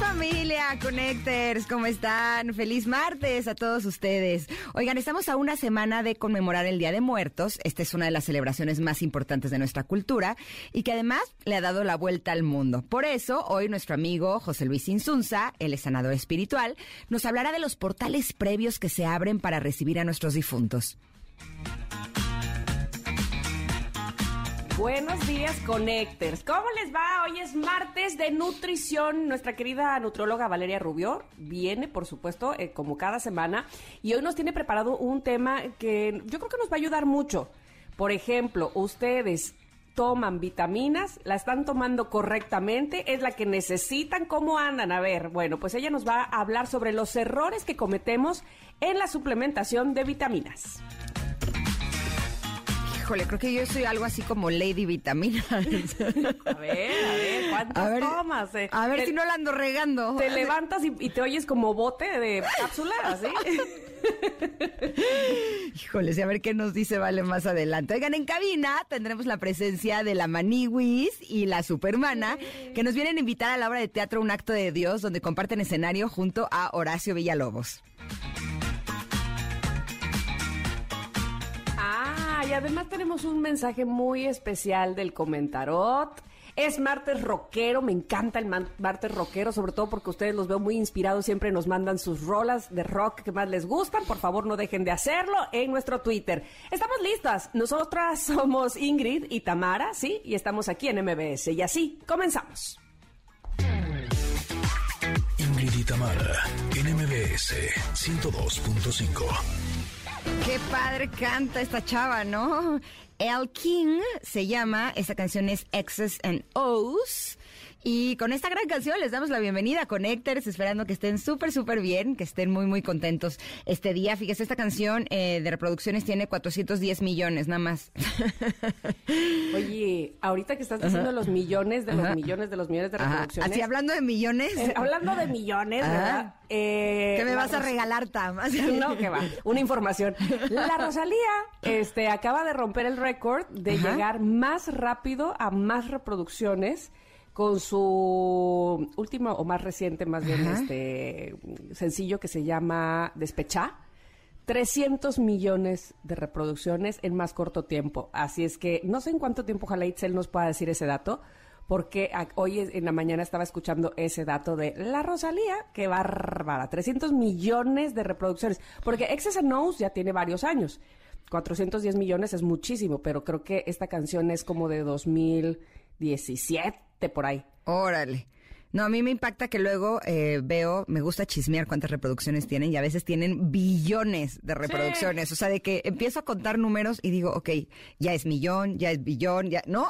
Familia Connectors, ¿cómo están? Feliz martes a todos ustedes. Oigan, estamos a una semana de conmemorar el Día de Muertos. Esta es una de las celebraciones más importantes de nuestra cultura y que además le ha dado la vuelta al mundo. Por eso, hoy nuestro amigo José Luis Insunza, el sanador espiritual, nos hablará de los portales previos que se abren para recibir a nuestros difuntos. Buenos días, Connectors. ¿Cómo les va? Hoy es martes de nutrición. Nuestra querida nutróloga Valeria Rubio viene, por supuesto, eh, como cada semana, y hoy nos tiene preparado un tema que yo creo que nos va a ayudar mucho. Por ejemplo, ustedes toman vitaminas, la están tomando correctamente, es la que necesitan, ¿cómo andan? A ver, bueno, pues ella nos va a hablar sobre los errores que cometemos en la suplementación de vitaminas. Híjole, creo que yo soy algo así como Lady Vitamina. A ver, a ver, ¿cuántas tomas? Eh? A ver Te- si no la ando regando. Te levantas y, y te oyes como bote de cápsula, así. Híjole, sí, a ver qué nos dice Vale más adelante. Oigan, en cabina tendremos la presencia de la Maniwis y la Supermana, que nos vienen a invitar a la obra de teatro Un Acto de Dios, donde comparten escenario junto a Horacio Villalobos. Y además tenemos un mensaje muy especial del comentarot. Es martes rockero, me encanta el martes rockero, sobre todo porque ustedes los veo muy inspirados, siempre nos mandan sus rolas de rock que más les gustan. Por favor, no dejen de hacerlo en nuestro Twitter. Estamos listas. Nosotras somos Ingrid y Tamara, ¿sí? Y estamos aquí en MBS. Y así, comenzamos. Ingrid y Tamara, en MBS 102.5. Qué padre canta esta chava, ¿no? El King se llama, esta canción es X's and O's. Y con esta gran canción les damos la bienvenida a Connectors, esperando que estén súper, súper bien, que estén muy, muy contentos este día. Fíjese, esta canción eh, de reproducciones tiene 410 millones, nada más. Oye, ahorita que estás diciendo los millones de los Ajá. millones de los millones de Ajá. reproducciones. Así hablando de millones. Eh, hablando de millones. ¿verdad? Eh, ¿Qué me vas a regalar, Tam? No, que va. Una información. La Rosalía este, acaba de romper el récord de llegar más rápido a más reproducciones con su último o más reciente, más bien, Ajá. este sencillo que se llama Despechá. 300 millones de reproducciones en más corto tiempo. Así es que no sé en cuánto tiempo, ojalá Itzel nos pueda decir ese dato, porque hoy en la mañana estaba escuchando ese dato de la Rosalía, qué bárbara, 300 millones de reproducciones, porque Excess and Knows ya tiene varios años. 410 millones es muchísimo, pero creo que esta canción es como de 2017 por ahí. Órale. No, a mí me impacta que luego eh, veo, me gusta chismear cuántas reproducciones tienen y a veces tienen billones de reproducciones. O sea, de que empiezo a contar números y digo, ok, ya es millón, ya es billón, ya, ¿no?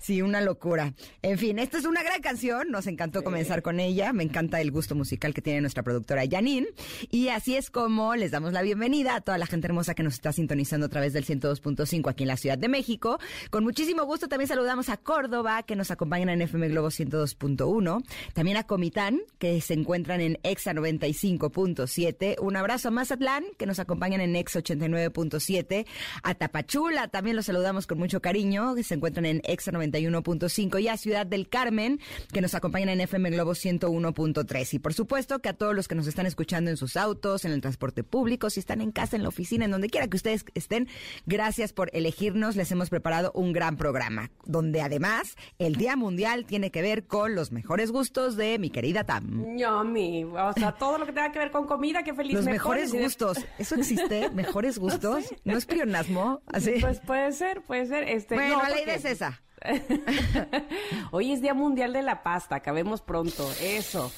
sí, una locura. En fin, esta es una gran canción, nos encantó comenzar con ella, me encanta el gusto musical que tiene nuestra productora Janine. Y así es como les damos la bienvenida a toda la gente hermosa que nos está sintonizando a través del 102.5 aquí en la Ciudad de México. Con muchísimo gusto también saludamos a Córdoba, que nos acompañan en FM Globo 102.1. También a Comitán, que se encuentran en EXA 95.7. Un abrazo a Mazatlán, que nos acompañan en EXA 89.7. A Tapachula, también los saludamos con mucho cariño, que se encuentran en EXA 91.5. Y a Ciudad del Carmen, que nos acompañan en FM Globo 101.3. Y por supuesto que a todos los que nos están escuchando en sus autos, en el transporte público, si están en casa, en la oficina, en donde quiera que ustedes estén, gracias por elegirnos. Les hemos preparado un gran programa, donde además el Día Mundial tiene que ver con los mejores gustos de mi querida Tam. Ñomi, o sea, todo lo que tenga que ver con comida, qué feliz Los me mejores gustos. ¿Eso existe? ¿Mejores gustos? ¿No es plionasmo? Así. Pues puede ser, puede ser. Este, bueno, no, la idea es esa. Hoy es Día Mundial de la Pasta, acabemos pronto, eso.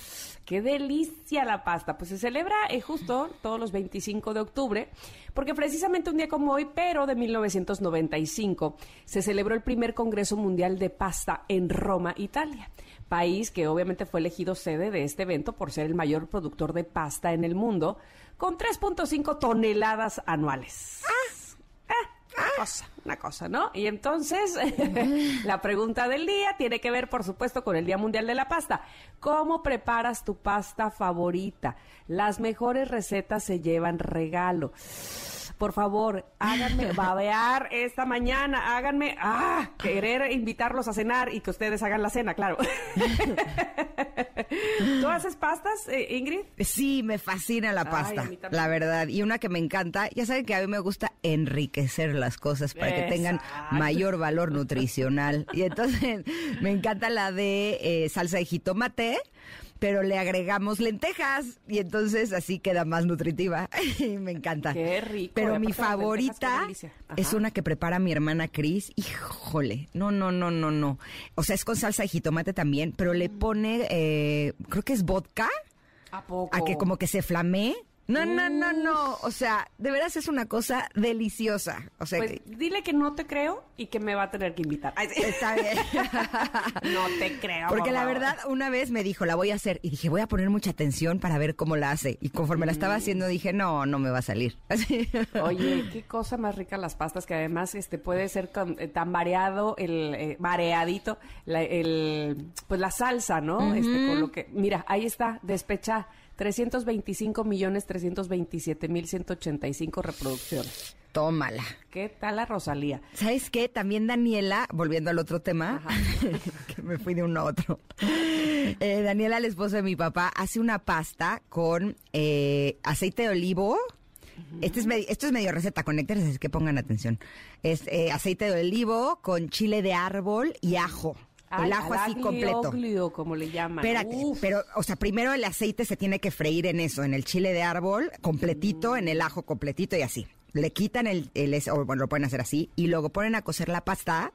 Qué delicia la pasta. Pues se celebra eh, justo todos los 25 de octubre, porque precisamente un día como hoy, pero de 1995, se celebró el primer Congreso Mundial de Pasta en Roma, Italia. País que obviamente fue elegido sede de este evento por ser el mayor productor de pasta en el mundo, con 3.5 toneladas anuales. Ah, cosa, una cosa, ¿no? Y entonces, la pregunta del día tiene que ver, por supuesto, con el Día Mundial de la Pasta. ¿Cómo preparas tu pasta favorita? Las mejores recetas se llevan regalo por favor, háganme babear esta mañana, háganme, ah, querer invitarlos a cenar y que ustedes hagan la cena, claro. ¿Tú haces pastas, eh, Ingrid? Sí, me fascina la pasta, la verdad. Y una que me encanta, ya saben que a mí me gusta enriquecer las cosas para que tengan mayor valor nutricional. Y entonces me encanta la de eh, salsa de jitomate pero le agregamos lentejas y entonces así queda más nutritiva. y me encanta. Qué rico. Pero mi favorita es una que prepara mi hermana Cris. Híjole, no, no, no, no, no. O sea, es con salsa de jitomate también, pero le mm. pone, eh, creo que es vodka. ¿A poco? A que como que se flamee no, no, no, no. O sea, de veras es una cosa deliciosa. O sea, pues dile que no te creo y que me va a tener que invitar. Está bien. no te creo. Porque la verdad, una vez me dijo, la voy a hacer. Y dije, voy a poner mucha atención para ver cómo la hace. Y conforme la estaba mm. haciendo, dije, no, no me va a salir. Oye, qué cosa más rica las pastas, que además este puede ser eh, tan variado, el eh, mareadito, el, pues la salsa, ¿no? Este, con lo que, mira, ahí está, despecha 325 millones 327 mil 185 reproducciones. Tómala. ¿Qué tal la Rosalía? ¿Sabes qué? También Daniela, volviendo al otro tema, que me fui de uno a otro. Eh, Daniela, el esposo de mi papá, hace una pasta con eh, aceite de olivo. Este es esto es medio receta, conéctense, es que pongan atención. Es eh, aceite de olivo con chile de árbol y ajo el ajo así completo. como le llaman. Espérate, pero, o sea, primero el aceite se tiene que freír en eso, en el chile de árbol, completito, en el ajo completito y así. Le quitan el, el o bueno, lo pueden hacer así, y luego ponen a cocer la pasta.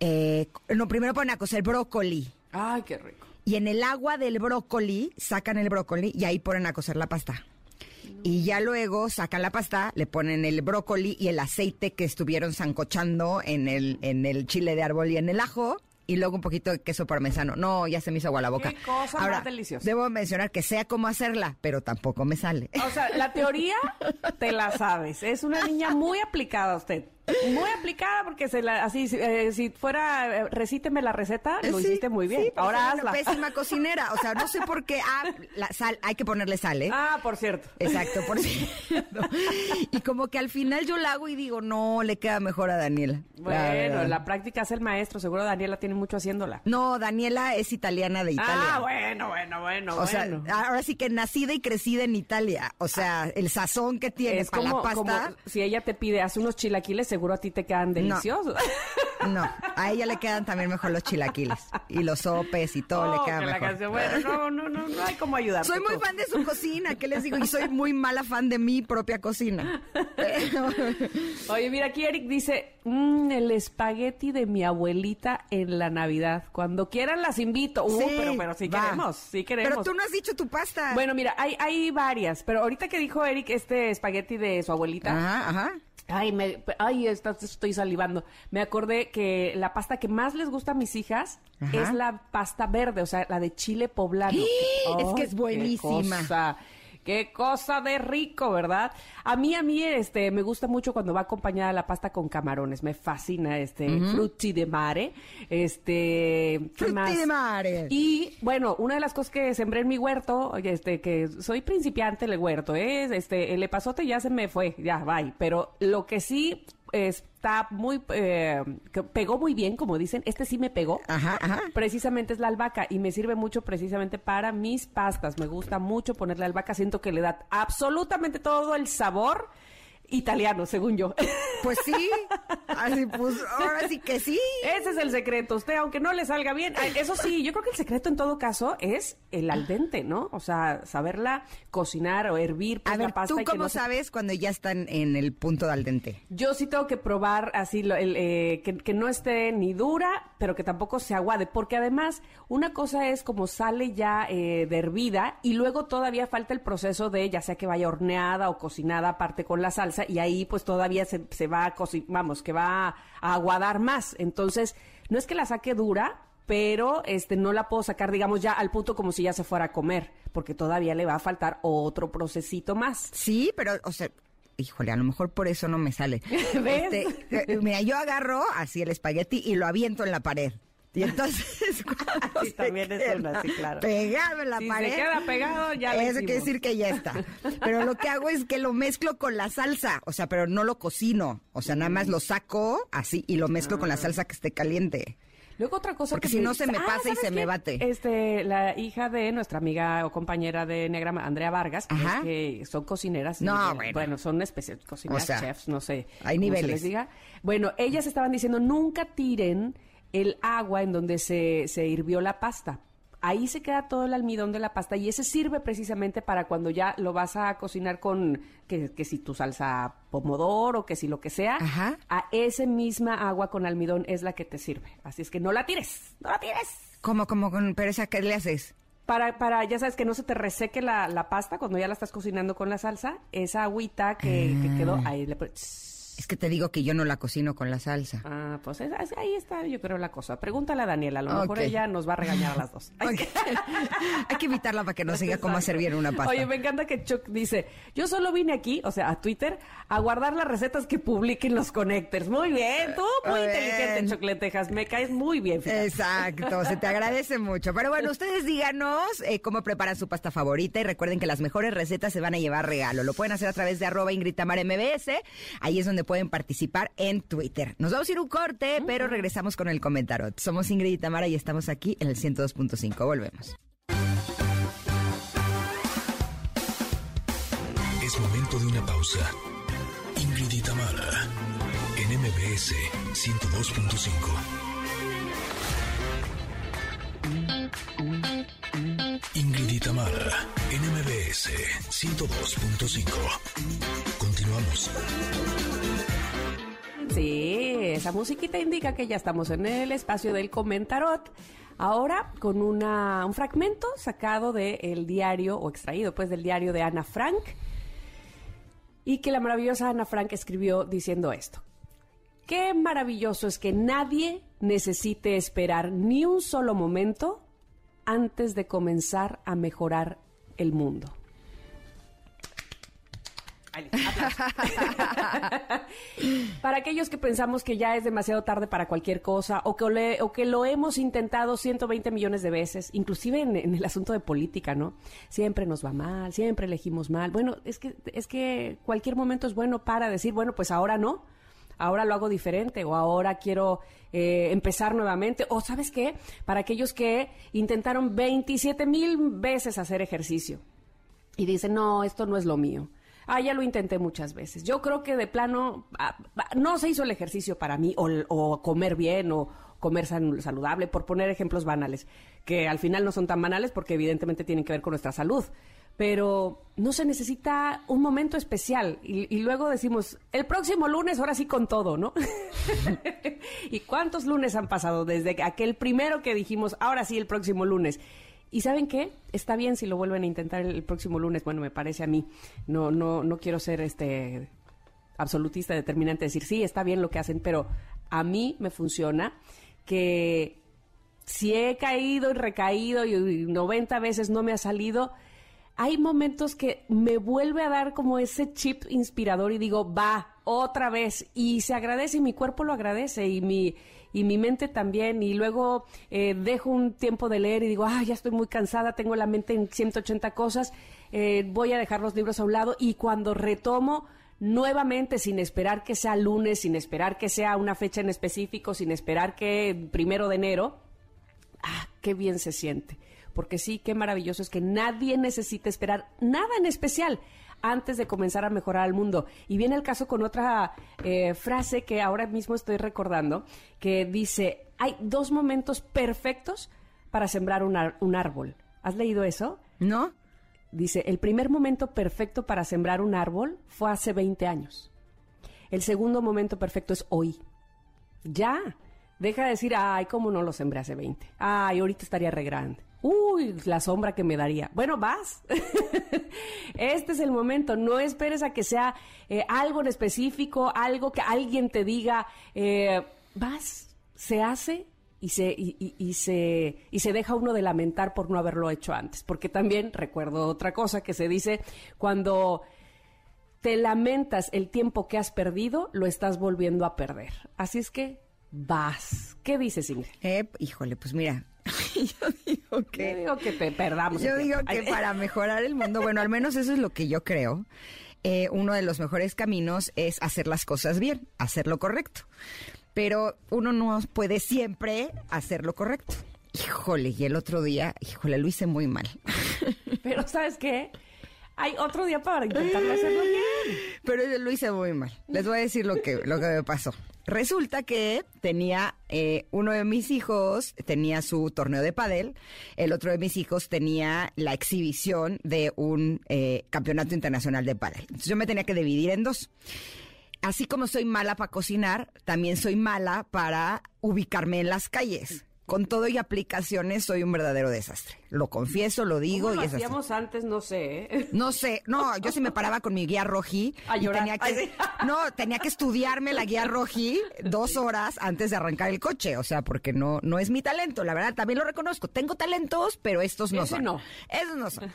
Eh, no, primero ponen a cocer brócoli. Ay, qué rico. Y en el agua del brócoli, sacan el brócoli y ahí ponen a cocer la pasta. Y ya luego sacan la pasta, le ponen el brócoli y el aceite que estuvieron zancochando en el, en el chile de árbol y en el ajo y luego un poquito de queso parmesano. No, ya se me hizo agua la boca. Qué cosa Ahora, más deliciosa. Debo mencionar que sea cómo hacerla, pero tampoco me sale. O sea, la teoría te la sabes. Es una niña muy aplicada usted. Muy aplicada porque se la, así, eh, si fuera, eh, recíteme la receta, lo hiciste muy bien. Ahora hazla. pésima cocinera. O sea, no sé por qué. Ah, la sal, hay que ponerle sal, ¿eh? Ah, por cierto. Exacto, por cierto. Y como que al final yo la hago y digo, no, le queda mejor a Daniela. Bueno, la, práctica es el maestro. Seguro Daniela tiene mucho haciéndola. No, Daniela es italiana de Italia. Ah, bueno, bueno, bueno. O sea, ahora sí que nacida y crecida en Italia. O sea, el sazón que tiene para la pasta. si ella te pide, hace unos chilaquiles, seguro a ti te quedan deliciosos. No, a ella le quedan también mejor los chilaquiles y los sopes y todo le queda mejor. bueno, no, no, no, no hay como ayudar. Soy muy fan de su cocina, ¿qué les digo? Y soy muy mala fan de mi propia cocina. Oye, mira, aquí Eric dice, mmm, el espagueti de mi abuelita en la Navidad. Cuando quieran las invito. Uh, pero, pero sí queremos, sí queremos. Pero tú no has dicho tu pasta. Bueno, mira, hay, hay varias, pero ahorita que dijo Eric este espagueti de su abuelita. Ajá, ajá. Ay, me, ay, estoy salivando. Me acordé que la pasta que más les gusta a mis hijas es la pasta verde, o sea, la de chile poblano. es que es buenísima. Qué cosa de rico, ¿verdad? A mí, a mí, este, me gusta mucho cuando va acompañada la pasta con camarones. Me fascina, este, frutti de mare. Este, frutti de mare. Y, bueno, una de las cosas que sembré en mi huerto, este, que soy principiante en el huerto, es, este, el epazote ya se me fue, ya, bye. Pero lo que sí está muy, eh, pegó muy bien, como dicen, este sí me pegó. Ajá, ajá. Precisamente es la albahaca y me sirve mucho precisamente para mis pastas. Me gusta mucho ponerle albahaca, siento que le da absolutamente todo el sabor italiano, según yo. Pues sí, así pues, ahora sí que sí. Ese es el secreto. Usted, aunque no le salga bien, eso sí, yo creo que el secreto en todo caso es el al dente, ¿no? O sea, saberla cocinar o hervir pues, A ver, ¿tú cómo sabes cuando ya están en el punto de al dente? Yo sí tengo que probar así, el, eh, que, no esté ni dura, pero que tampoco se aguade, porque además una cosa es como sale ya eh, de hervida y luego todavía falta el proceso de ya sea que vaya horneada o cocinada aparte con la salsa y ahí pues todavía se, se va a vamos, que va a aguadar más. Entonces, no es que la saque dura, pero este no la puedo sacar, digamos, ya al punto como si ya se fuera a comer, porque todavía le va a faltar otro procesito más. Sí, pero, o sea, híjole, a lo mejor por eso no me sale. ¿Ves? Este, eh, mira, yo agarro así el espagueti y lo aviento en la pared. Y entonces, cuando Sí, se también es una, sí, claro. pegado en la Si pared. se queda pegado, ya Eso quiere decir que ya está. Pero lo que hago es que lo mezclo con la salsa. O sea, pero no lo cocino. O sea, nada más lo saco así y lo mezclo Ah. con la salsa que esté caliente. Luego otra cosa Porque que si no se me Ah, pasa y ¿sabes se me bate. Este, la hija de nuestra amiga o compañera de Negra, Andrea Vargas, que, Ajá. que son cocineras. No, y, bueno. son especiales, cocineras, O sea, chefs, no sé. hay niveles. les diga. Bueno, ellas estaban diciendo, nunca tiren el agua en donde se, se hirvió la pasta. Ahí se queda todo el almidón de la pasta y ese sirve precisamente para cuando ya lo vas a cocinar con, que, que si tu salsa pomodoro, que si lo que sea, Ajá. a esa misma agua con almidón es la que te sirve. Así es que no la tires, no la tires. ¿Cómo, cómo con pereza qué le haces? Para, para, ya sabes, que no se te reseque la, la pasta cuando ya la estás cocinando con la salsa, esa agüita que, que quedó, Ah. ahí le pones... Es que te digo que yo no la cocino con la salsa. Ah, pues es- es- ahí está, yo creo, la cosa. Pregúntale a Daniela, a lo mejor ella nos va a regañar a las dos. Ay, Ok. Hay que evitarla para que nos diga cómo hacer bien una pasta. Oye, me encanta que Chuck dice, yo solo vine aquí, o sea, a Twitter, a guardar las recetas que publiquen los connectors. Muy bien, tú muy Muy inteligente. Chuck Lentejas, me caes muy bien. fíjate. Exacto, se te agradece mucho. Pero bueno, ustedes díganos eh, cómo preparan su pasta favorita y recuerden que las mejores recetas se van a llevar regalo. Lo pueden hacer a través de arroba Ingrid MBS. Ahí es donde pueden participar en Twitter. Nos vamos a ir un corte, pero regresamos con el comentario. Somos Ingrid y Tamara y estamos aquí en el 102.5. Volvemos. Es momento de una pausa. Ingrid y Tamara, en MBS 102.5. Ingrid y Tamara, en MBS 102.5. Continuamos. Sí, esa musiquita indica que ya estamos en el espacio del comentarot. Ahora con una, un fragmento sacado del diario, o extraído pues del diario de Ana Frank, y que la maravillosa Ana Frank escribió diciendo esto. Qué maravilloso es que nadie necesite esperar ni un solo momento antes de comenzar a mejorar el mundo. Para aquellos que pensamos que ya es demasiado tarde para cualquier cosa o que, le- o que lo hemos intentado 120 millones de veces, inclusive en, en el asunto de política, ¿no? Siempre nos va mal, siempre elegimos mal. Bueno, es que, es que cualquier momento es bueno para decir, bueno, pues ahora no, ahora lo hago diferente o ahora quiero eh, empezar nuevamente. O sabes qué, para aquellos que intentaron 27 mil veces hacer ejercicio y dicen, no, esto no es lo mío. Ah, ya lo intenté muchas veces. Yo creo que de plano ah, ah, no se hizo el ejercicio para mí, o, o comer bien, o comer saludable, por poner ejemplos banales, que al final no son tan banales porque evidentemente tienen que ver con nuestra salud. Pero no se necesita un momento especial. Y, y luego decimos, el próximo lunes, ahora sí con todo, ¿no? ¿Y cuántos lunes han pasado desde aquel primero que dijimos, ahora sí el próximo lunes? ¿Y saben qué? Está bien si lo vuelven a intentar el, el próximo lunes. Bueno, me parece a mí. No, no, no quiero ser este absolutista determinante, decir sí, está bien lo que hacen, pero a mí me funciona que si he caído y recaído y, y 90 veces no me ha salido, hay momentos que me vuelve a dar como ese chip inspirador y digo, va, otra vez. Y se agradece y mi cuerpo lo agradece y mi, y mi mente también. Y luego eh, dejo un tiempo de leer y digo, ah, ya estoy muy cansada, tengo la mente en 180 cosas, eh, voy a dejar los libros a un lado y cuando retomo nuevamente sin esperar que sea lunes, sin esperar que sea una fecha en específico, sin esperar que primero de enero, ah, qué bien se siente. Porque sí, qué maravilloso es que nadie necesita esperar nada en especial antes de comenzar a mejorar el mundo. Y viene el caso con otra eh, frase que ahora mismo estoy recordando, que dice, hay dos momentos perfectos para sembrar un, un árbol. ¿Has leído eso? ¿No? Dice, el primer momento perfecto para sembrar un árbol fue hace 20 años. El segundo momento perfecto es hoy. Ya. Deja de decir, ay, cómo no lo sembré hace 20. Ay, ahorita estaría re grande. Uy, la sombra que me daría. Bueno, vas. este es el momento. No esperes a que sea eh, algo en específico, algo que alguien te diga. eh, vas, se hace y se, y, se, y se deja uno de lamentar por no haberlo hecho antes. Porque también recuerdo otra cosa que se dice cuando te lamentas el tiempo que has perdido, lo estás volviendo a perder. Así es que vas. ¿Qué dices, Ingrid? Eh, híjole, pues mira, yo digo que... Yo digo que te perdamos. Yo digo que para mejorar el mundo, bueno, al menos eso es lo que yo creo. eh, uno de los mejores caminos es hacer las cosas bien, hacer lo correcto. Pero uno no puede siempre hacer lo correcto. Híjole, y el otro día, híjole, lo hice muy mal. Pero ¿sabes qué? Hay otro día para intentarlo hacerlo bien. Pero yo lo hice muy mal. Les voy a decir lo que, lo que me pasó. Resulta que tenía eh, uno de mis hijos tenía su torneo de pádel, el otro de mis hijos tenía la exhibición de un eh, campeonato internacional de pádel. Entonces yo me tenía que dividir en dos. Así como soy mala para cocinar, también soy mala para ubicarme en las calles. Con todo y aplicaciones soy un verdadero desastre. Lo confieso, lo digo ¿Cómo y lo es así. hacíamos antes? No sé. ¿eh? No sé, no, yo sí me paraba con mi guía roji A llorar. tenía que, Ay, sí. no, tenía que estudiarme la guía roji dos horas antes de arrancar el coche, o sea, porque no, no es mi talento, la verdad, también lo reconozco. Tengo talentos, pero estos no Ese son. no. Esos no son.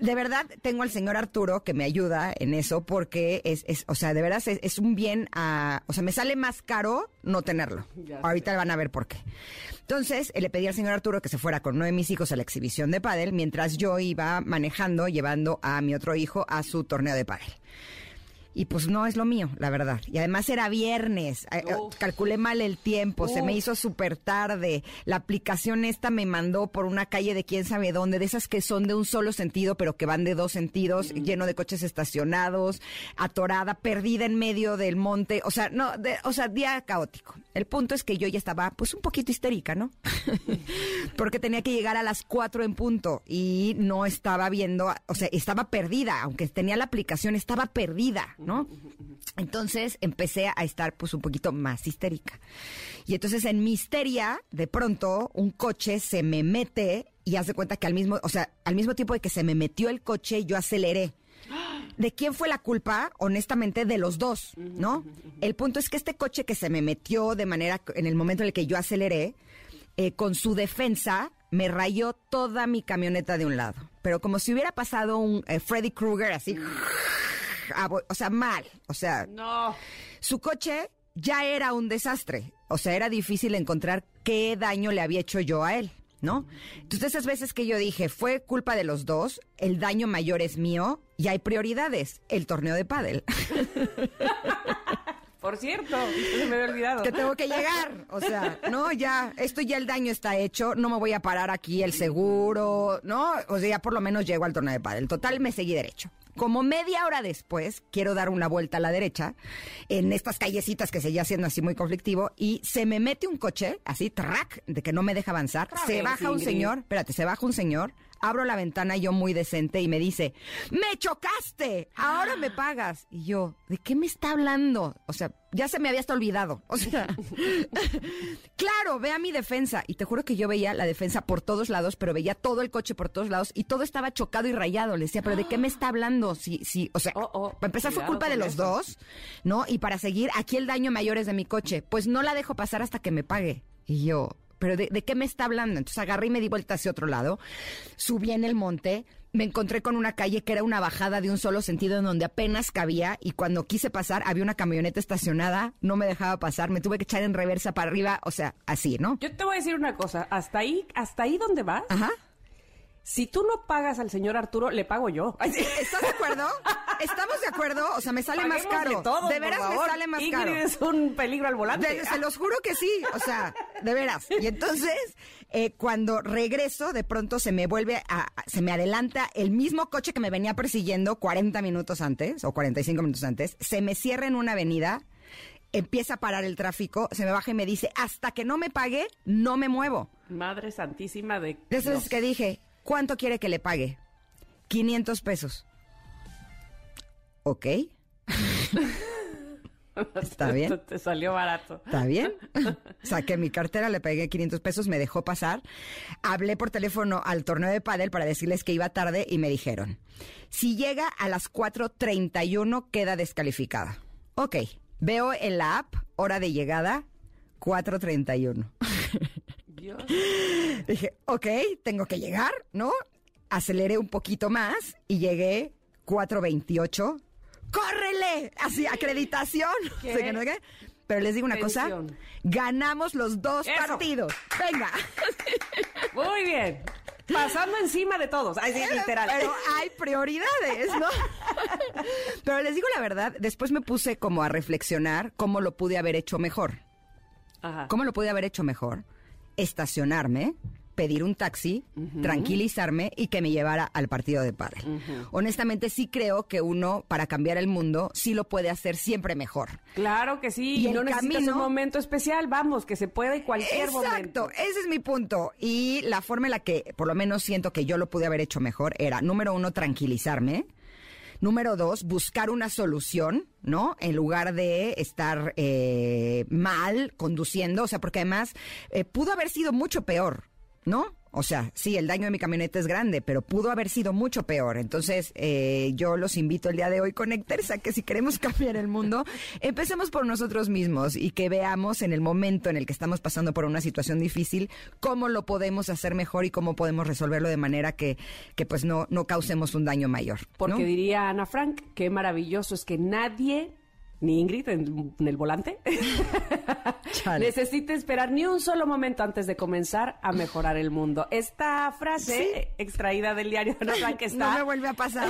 De verdad, tengo al señor Arturo que me ayuda en eso porque es, es o sea, de verdad es, es un bien a, o sea, me sale más caro no tenerlo. Ya Ahorita van a ver por qué. Entonces, le pedí al señor Arturo que se fuera con uno de mis hijos a la exhibición de pádel, mientras yo iba manejando, llevando a mi otro hijo a su torneo de pádel. Y pues no es lo mío, la verdad. Y además era viernes. eh, eh, Uf. Calculé mal el tiempo, se me hizo súper tarde. La aplicación esta me mandó por una calle de quién sabe dónde, de esas que son de un solo sentido, pero que van de dos sentidos, lleno de coches estacionados, atorada, perdida en medio del monte. O sea, no, de- o sea, día caótico. El punto es que yo ya estaba, pues, un poquito histérica, ¿no? Porque tenía que llegar a las cuatro en punto y no estaba viendo, o sea, estaba perdida, aunque tenía la aplicación, estaba perdida, ¿no? Entonces empecé a estar pues un poquito más histérica. Y entonces en mi histeria, de pronto, un coche se me mete y hace cuenta que al mismo, o sea, al mismo tiempo de que se me metió el coche, yo aceleré. ¿De quién fue la culpa? Honestamente, de los dos, ¿no? El punto es que este coche que se me metió de manera, en el momento en el que yo aceleré, eh, con su defensa, me rayó toda mi camioneta de un lado. Pero como si hubiera pasado un eh, Freddy Krueger así, bo- o sea, mal. O sea, No. su coche ya era un desastre. O sea, era difícil encontrar qué daño le había hecho yo a él, ¿no? Entonces, esas veces que yo dije, fue culpa de los dos, el daño mayor es mío y hay prioridades. El torneo de pádel. Por cierto, se me había olvidado. que tengo que llegar. O sea, no, ya, esto ya el daño está hecho, no me voy a parar aquí el seguro, ¿no? O sea, ya por lo menos llego al torneo de pádel. Total, me seguí derecho. Como media hora después, quiero dar una vuelta a la derecha, en estas callecitas que seguía siendo así muy conflictivo, y se me mete un coche, así, track, de que no me deja avanzar. Se baja un señor, espérate, se baja un señor, abro la ventana yo muy decente y me dice, ¡me chocaste! Ahora me pagas. Y yo, ¿de qué me está hablando? O sea, ya se me había hasta olvidado. O sea, claro, vea mi defensa. Y te juro que yo veía la defensa por todos lados, pero veía todo el coche por todos lados y todo estaba chocado y rayado. Le decía, ¿pero de qué me está hablando? Si, si, o sea, Oh, oh, para empezar fue culpa de los eso. dos, ¿no? Y para seguir, aquí el daño mayor es de mi coche. Pues no la dejo pasar hasta que me pague. Y yo, ¿pero de, de qué me está hablando? Entonces agarré y me di vuelta hacia otro lado, subí en el monte, me encontré con una calle que era una bajada de un solo sentido en donde apenas cabía y cuando quise pasar había una camioneta estacionada, no me dejaba pasar, me tuve que echar en reversa para arriba, o sea, así, ¿no? Yo te voy a decir una cosa. Hasta ahí, hasta ahí donde vas, Ajá. Si tú no pagas al señor Arturo, le pago yo. ¿Estás de acuerdo? ¿Estamos de acuerdo? O sea, me sale más caro. de por veras me sale más Ingrid caro. es un peligro al volante. De- se los juro que sí, o sea, de veras. Y entonces, eh, cuando regreso, de pronto se me vuelve a, se me adelanta el mismo coche que me venía persiguiendo 40 minutos antes, o 45 minutos antes, se me cierra en una avenida, empieza a parar el tráfico, se me baja y me dice, hasta que no me pague, no me muevo. Madre santísima de... De Dios. veces que dije, ¿cuánto quiere que le pague? 500 pesos. Ok. Está bien. Te salió barato. ¿Está bien? Saqué mi cartera, le pegué 500 pesos, me dejó pasar. Hablé por teléfono al torneo de pádel para decirles que iba tarde y me dijeron, si llega a las 4.31 queda descalificada. Ok, veo en la app, hora de llegada, 4.31. Dios. Dije, ok, tengo que llegar, ¿no? Aceleré un poquito más y llegué 4.28 córrele, así, acreditación. Pero les digo una cosa, ganamos los dos partidos. Venga. Muy bien. Pasando encima de todos. Ay, literal. Pero hay prioridades, ¿no? Pero les digo la verdad, después me puse como a reflexionar cómo lo pude haber hecho mejor. Ajá. ¿Cómo lo pude haber hecho mejor? Estacionarme, pedir un taxi, tranquilizarme y que me llevara al partido de padre. Honestamente sí creo que uno para cambiar el mundo sí lo puede hacer siempre mejor. Claro que sí, y, no necesitas un momento especial, vamos, que se puede cualquier momento. Exacto, ese es mi punto. Y la forma en la que por lo menos siento que yo lo pude haber hecho mejor era, número uno, tranquilizarme. Número dos, buscar una solución, ¿no? En lugar de estar eh, mal conduciendo, o sea, porque además eh, pudo haber sido mucho peor. ¿no? O sea, sí, el daño de mi camioneta es grande, pero pudo haber sido mucho peor. Entonces, eh, yo los invito el día de hoy, conectarse a que si queremos cambiar el mundo, empecemos por nosotros mismos y que veamos en el momento en el que estamos pasando por una situación difícil, cómo lo podemos hacer mejor y cómo podemos resolverlo de manera que, que pues no, no causemos un daño mayor. Porque diría Ana Frank, qué maravilloso es que nadie ni Ingrid en, el volante, necesita esperar ni un solo momento antes de comenzar a mejorar el mundo. Esta frase extraída del diario de que está... No me vuelve a pasar.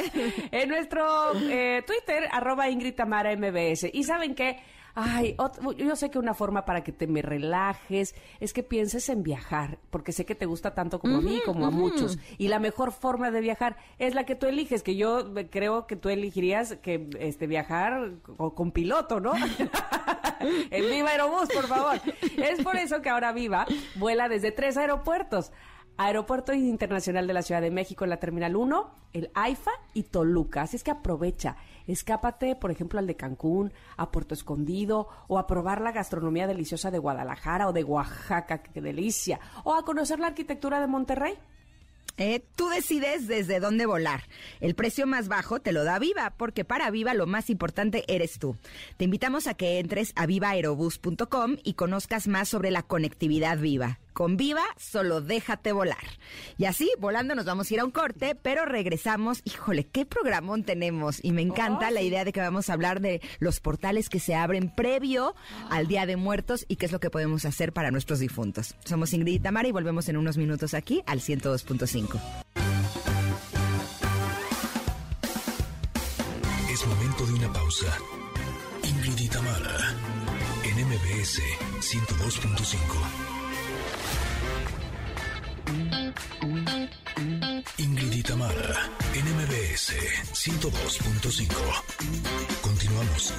en nuestro eh, Twitter, arroba Ingrid Tamara MBS. Y ¿saben qué? Ay, yo sé que una forma para que te me relajes es que pienses en viajar, porque sé que te gusta tanto como a mí, como a muchos. Y la mejor forma de viajar es la que tú eliges, que yo creo que tú elegirías que este viajar con, piloto, ¿no? en Viva Aerobús, por favor. Es por eso que ahora Viva vuela desde tres aeropuertos. Aeropuerto Internacional de la Ciudad de México en la Terminal 1, el AIFA y Toluca. Así es que aprovecha. Escápate, por ejemplo, al de Cancún, a Puerto Escondido, o a probar la gastronomía deliciosa de Guadalajara o de Oaxaca, qué delicia, o a conocer la arquitectura de Monterrey. Eh, tú decides desde dónde volar. El precio más bajo te lo da Viva, porque para Viva lo más importante eres tú. Te invitamos a que entres a vivaerobus.com y conozcas más sobre la conectividad viva. Con Viva, solo déjate volar. Y así, volando, nos vamos a ir a un corte, pero regresamos. Híjole, qué programón tenemos. Y me encanta la idea de que vamos a hablar de los portales que se abren previo al Día de Muertos y qué es lo que podemos hacer para nuestros difuntos. Somos Ingrid y Tamara y volvemos en unos minutos aquí al 102.5. Es momento de una pausa. Ingrid y Tamara en MBS 102.5. Ingrid y Tamara, NMBS 102.5. Continuamos.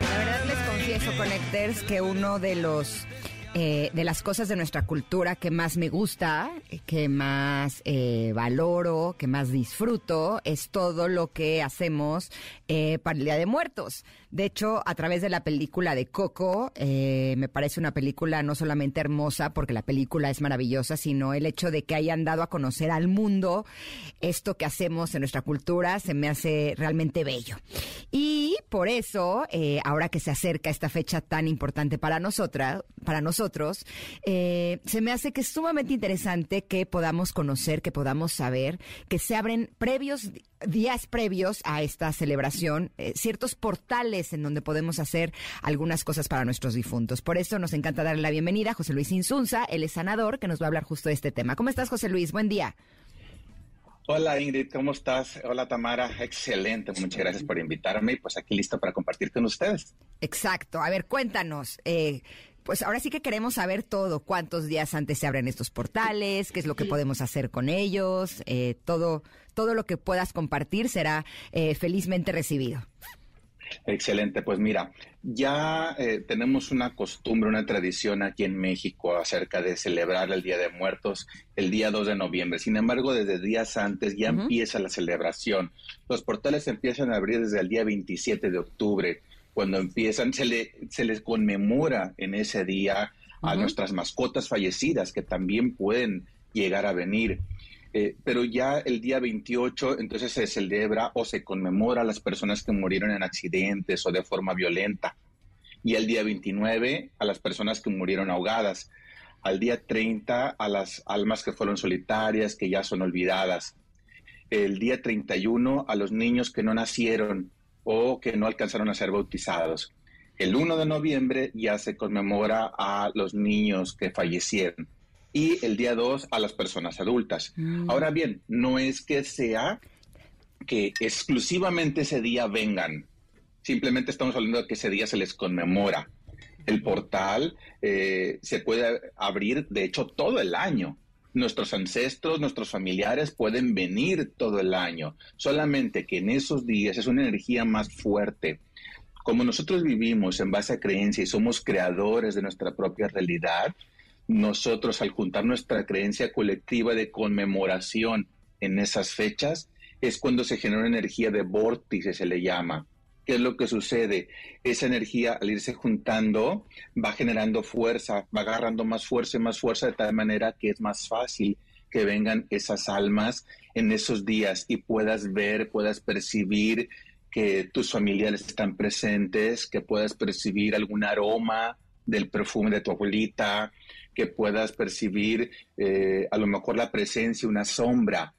La verdad les confieso, Connectors, que uno de los eh, de las cosas de nuestra cultura que más me gusta, que más eh, valoro, que más disfruto, es todo lo que hacemos eh, para el Día de Muertos. De hecho, a través de la película de Coco, me parece una película no solamente hermosa, porque la película es maravillosa, sino el hecho de que hayan dado a conocer al mundo esto que hacemos en nuestra cultura, se me hace realmente bello. Y por eso, ahora que se acerca esta fecha tan importante para nosotras, para nosotros, nosotros, eh, se me hace que es sumamente interesante que podamos conocer, que podamos saber, que se abren previos días previos a esta celebración, eh, ciertos portales en donde podemos hacer algunas cosas para nuestros difuntos. Por eso nos encanta darle la bienvenida a José Luis Insunza, él es sanador, que nos va a hablar justo de este tema. ¿Cómo estás, José Luis? Buen día. Hola Ingrid, ¿cómo estás? Hola Tamara, excelente, muchas gracias por invitarme y pues aquí listo para compartir con ustedes. Exacto, a ver, cuéntanos, eh, pues ahora sí que queremos saber todo, cuántos días antes se abren estos portales, qué es lo que podemos hacer con ellos, eh, todo, todo lo que puedas compartir será eh, felizmente recibido. Excelente, pues mira, ya eh, tenemos una costumbre, una tradición aquí en México acerca de celebrar el Día de Muertos el día 2 de noviembre. Sin embargo, desde días antes ya empieza la celebración. Los portales empiezan a abrir desde el día 27 de octubre cuando empiezan, se, le, se les conmemora en ese día a nuestras mascotas fallecidas que también pueden llegar a venir. Eh, pero ya el día 28 entonces se celebra o se conmemora a las personas que murieron en accidentes o de forma violenta. Y el día 29 a las personas que murieron ahogadas. Al día 30 a las almas que fueron solitarias, que ya son olvidadas. el día 31 a los niños que no nacieron o que no alcanzaron a ser bautizados. El 1 de noviembre ya se conmemora a los niños que fallecieron y el día 2 a las personas adultas. Mm. Ahora bien, no es que sea que exclusivamente ese día vengan, simplemente estamos hablando de que ese día se les conmemora. El portal eh, se puede abrir, de hecho, todo el año. Nuestros ancestros, nuestros familiares pueden venir todo el año, solamente que en esos días es una energía más fuerte. Como nosotros vivimos en base a creencia y somos creadores de nuestra propia realidad, nosotros al juntar nuestra creencia colectiva de conmemoración en esas fechas, es cuando se genera una energía de vórtice, se le llama. ¿Qué es lo que sucede? Esa energía al irse juntando va generando fuerza, va agarrando más fuerza y más fuerza de tal manera que es más fácil que vengan esas almas en esos días y puedas ver, puedas percibir que tus familiares están presentes, que puedas percibir algún aroma del perfume de tu abuelita, que puedas percibir eh, a lo mejor la presencia, una sombra.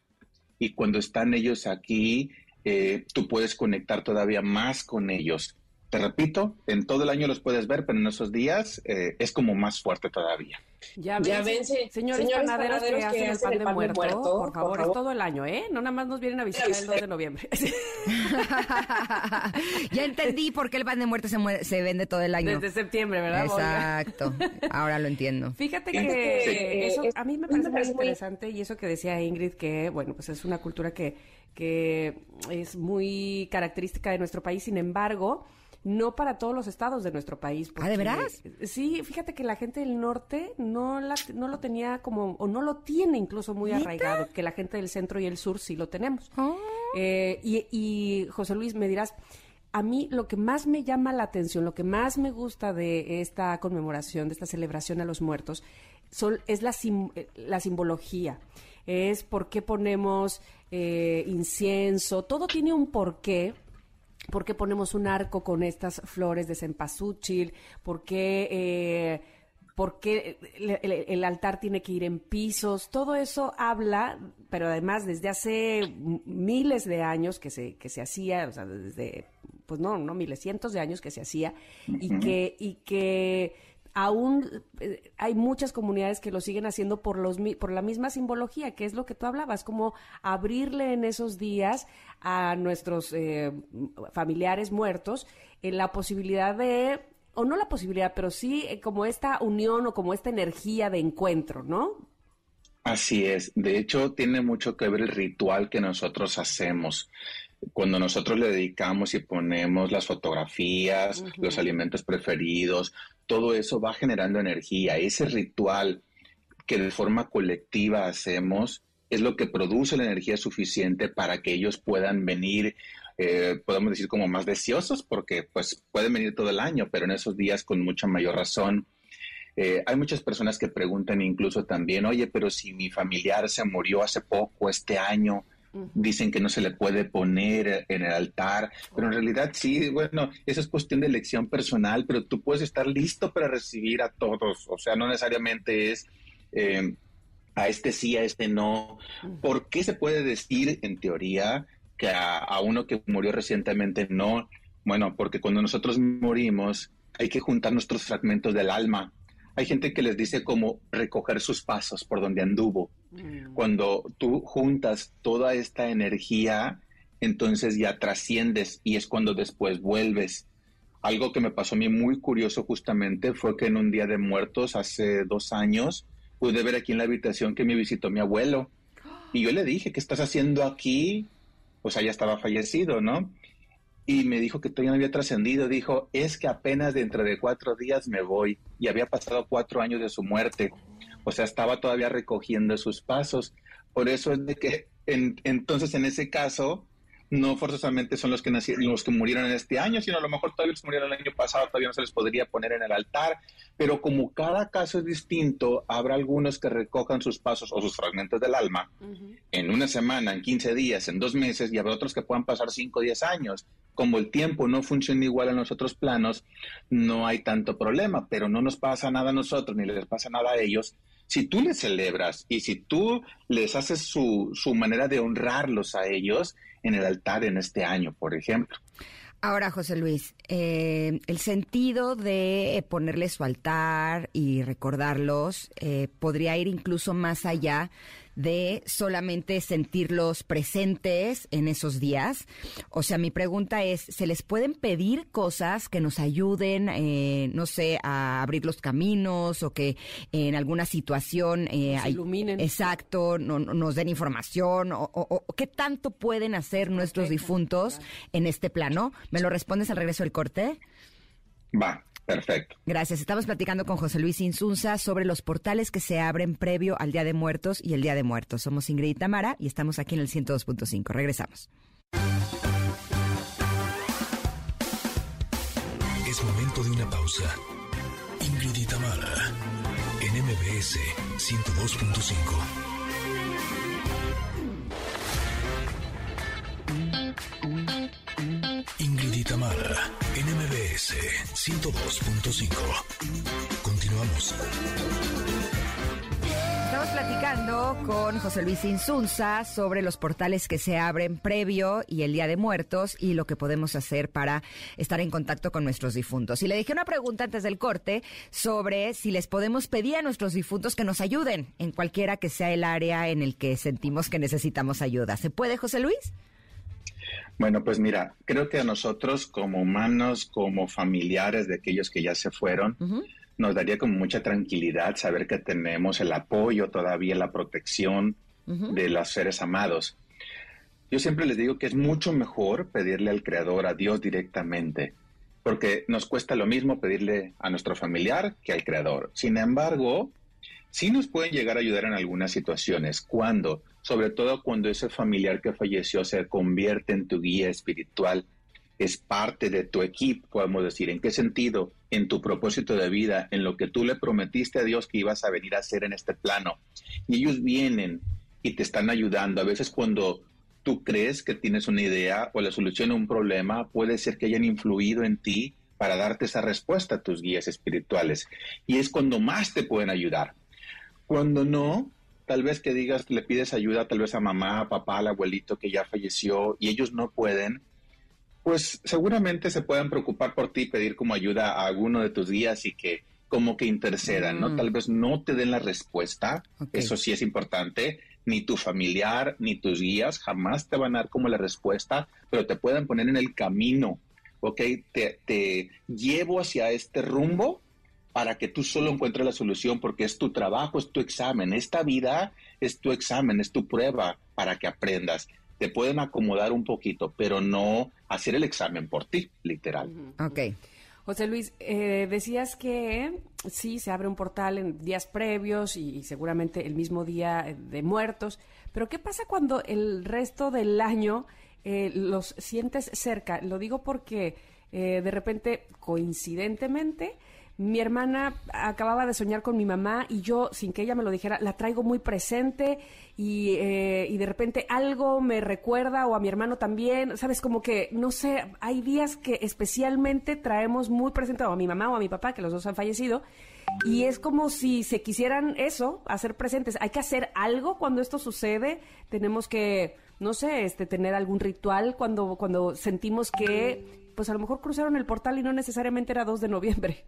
Y cuando están ellos aquí, eh, tú puedes conectar todavía más con ellos. Te repito, en todo el año los puedes ver, pero en esos días eh, es como más fuerte todavía. Ya, ven, señores, panaderos, que, hacen el pan, de, muerto, por, favor, es todo el año, ¿eh? No nada más nos vienen a visitar el 2 de noviembre. ya entendí por qué el pan de muerto se, se vende todo el año. Desde septiembre, ¿verdad? Exacto, ahora lo entiendo. Fíjate que eso a mí me parece muy interesante y eso que decía Ingrid, que bueno, pues es una cultura que, que es muy característica de nuestro país, sin embargo no para todos los estados de nuestro país. ¿Ah, de veras? Sí, fíjate que la gente del norte no, no lo tenía como, o no lo tiene incluso muy arraigado, que la gente del centro y el sur sí lo tenemos. Oh. Eh, y, y, José Luis, me dirás, a mí lo que más me llama la atención, lo que más me gusta de esta conmemoración, de esta celebración a los muertos, son, es la, la simbología. Es por qué ponemos eh, incienso, todo tiene un porqué ¿Por qué ponemos un arco con estas flores de cempasúchil? ¿Por qué, eh, por qué el, altar tiene que ir en pisos? Todo eso habla, pero además desde hace miles de años que se, que se hacía, o sea, desde, pues no, no miles, cientos de años que se hacía, y que, y que aún eh, hay muchas comunidades que lo siguen haciendo por, los, por la misma simbología, que es lo que tú hablabas, como abrirle en esos días a nuestros eh, familiares muertos en la posibilidad de, o no la posibilidad, pero sí eh, como esta unión o como esta energía de encuentro, ¿no? Así es. De hecho, tiene mucho que ver el ritual que nosotros hacemos cuando nosotros le dedicamos y ponemos las fotografías, los alimentos preferidos, todo eso va generando energía. Ese ritual que de forma colectiva hacemos es lo que produce la energía suficiente para que ellos puedan venir, eh, podemos decir como más deseosos, porque pues pueden venir todo el año, pero en esos días con mucha mayor razón. Eh, hay muchas personas que preguntan incluso también, oye, pero si mi familiar se murió hace poco, este año, dicen que no se le puede poner en el altar, pero en realidad sí, bueno, eso es cuestión de elección personal, pero tú puedes estar listo para recibir a todos, o sea, no necesariamente es eh, a este sí, a este no. ¿Por qué se puede decir en teoría que a uno que murió recientemente no? Bueno, porque cuando nosotros morimos hay que juntar nuestros fragmentos del alma hay gente que les dice como recoger sus pasos por donde anduvo. Mm. Cuando tú juntas toda esta energía, entonces ya trasciendes y es cuando después vuelves. Algo que me pasó a mí muy curioso justamente fue que en un día de muertos hace dos años pude ver aquí en la habitación que me visitó mi abuelo. Y yo le dije, ¿qué estás haciendo aquí? Pues allá estaba fallecido, ¿no? Y me dijo que todavía no había trascendido. Dijo, es que apenas dentro de cuatro días me voy. Y había pasado cuatro años de su muerte. O sea, estaba todavía recogiendo sus pasos. Por eso es de que entonces en ese caso no forzosamente son los que nacieron, los que murieron en este año, sino a lo mejor todavía los que murieron el año pasado todavía no se les podría poner en el altar, pero como cada caso es distinto, habrá algunos que recojan sus pasos o sus fragmentos del alma en una semana, en 15 días, en dos meses, y habrá otros que puedan pasar 5 o 10 años. Como el tiempo no funciona igual en los otros planos, no hay tanto problema, pero no nos pasa nada a nosotros ni les pasa nada a ellos Si tú les celebras y si tú les haces su, su manera de honrarlos a ellos en el altar en este año, por ejemplo. Ahora, José Luis, eh, el sentido de ponerle su altar y recordarlos eh, podría ir incluso más allá de solamente sentirlos presentes en esos días. O sea, mi pregunta es, ¿se les pueden pedir cosas que nos ayuden, eh, no sé, a abrir los caminos o que en alguna situación... Eh, iluminen. Exacto, no, nos den información o, qué tanto pueden hacer nuestros difuntos en este plano? ¿Me lo respondes al regreso del corte? Va. Perfecto. Gracias. Estamos platicando con José Luis Insunza sobre los portales que se abren previo al Día de Muertos y el Día de Muertos. Somos Ingrid y Tamara y estamos aquí en el 102.5. Regresamos. Es momento de una pausa. Ingrid y Tamara en MBS 102.5. Tamara, NMBS 102.5. Continuamos. Estamos platicando con José Luis Insunza sobre los portales que se abren previo y el Día de Muertos y lo que podemos hacer para estar en contacto con nuestros difuntos. Y le dejé una pregunta antes del corte sobre si les podemos pedir a nuestros difuntos que nos ayuden en cualquiera que sea el área en el que sentimos que necesitamos ayuda. ¿Se puede, José Luis? Bueno, pues mira, creo que a nosotros como humanos, como familiares de aquellos que ya se fueron, nos daría como mucha tranquilidad saber que tenemos el apoyo todavía, la protección de los seres amados. Yo siempre les digo que es mucho mejor pedirle al Creador, a Dios directamente, porque nos cuesta lo mismo pedirle a nuestro familiar que al Creador. Sin embargo, sí nos pueden llegar a ayudar en algunas situaciones. Cuando sobre todo cuando ese familiar que falleció se convierte en tu guía espiritual, es parte de tu equipo, podemos decir. ¿En qué sentido? En tu propósito de vida, en lo que tú le prometiste a Dios que ibas a venir a hacer en este plano. Y ellos vienen y te están ayudando. A veces cuando tú crees que tienes una idea o la solución a un problema, puede ser que hayan influido en ti para darte esa respuesta a tus guías espirituales. Y es cuando más te pueden ayudar. Cuando no, tal vez que digas, le pides ayuda tal vez a mamá, a papá, al abuelito que ya falleció y ellos no pueden, pues seguramente se puedan preocupar por ti y pedir como ayuda a alguno de tus guías y que como que intercedan, ¿no? Mm. Tal vez no te den la respuesta, eso sí es importante, ni tu familiar, ni tus guías jamás te van a dar como la respuesta, pero te pueden poner en el camino, ¿ok? Te, te llevo hacia este rumbo para que tú solo encuentres la solución porque es tu trabajo, es tu examen. Esta vida es tu examen, es tu prueba para que aprendas. Te pueden acomodar un poquito, pero no hacer el examen por ti, literal. Ok. José Luis, eh, decías que sí, se abre un portal en días previos y, seguramente el mismo día de muertos, pero ¿qué pasa cuando el resto del año eh, los sientes cerca? Lo digo porque eh, de repente, coincidentemente, mi hermana acababa de soñar con mi mamá y yo, sin que ella me lo dijera, la traigo muy presente y, eh, y de repente algo me recuerda o a mi hermano también, ¿sabes? Como que, no sé, hay días que especialmente traemos muy presente o a mi mamá o a mi papá, que los dos han fallecido, y es como si se quisieran eso, hacer presentes. Hay que hacer algo cuando esto sucede, tenemos que, no sé, este, tener algún ritual cuando, cuando sentimos que, pues a lo mejor cruzaron el portal y no necesariamente era 2 de noviembre.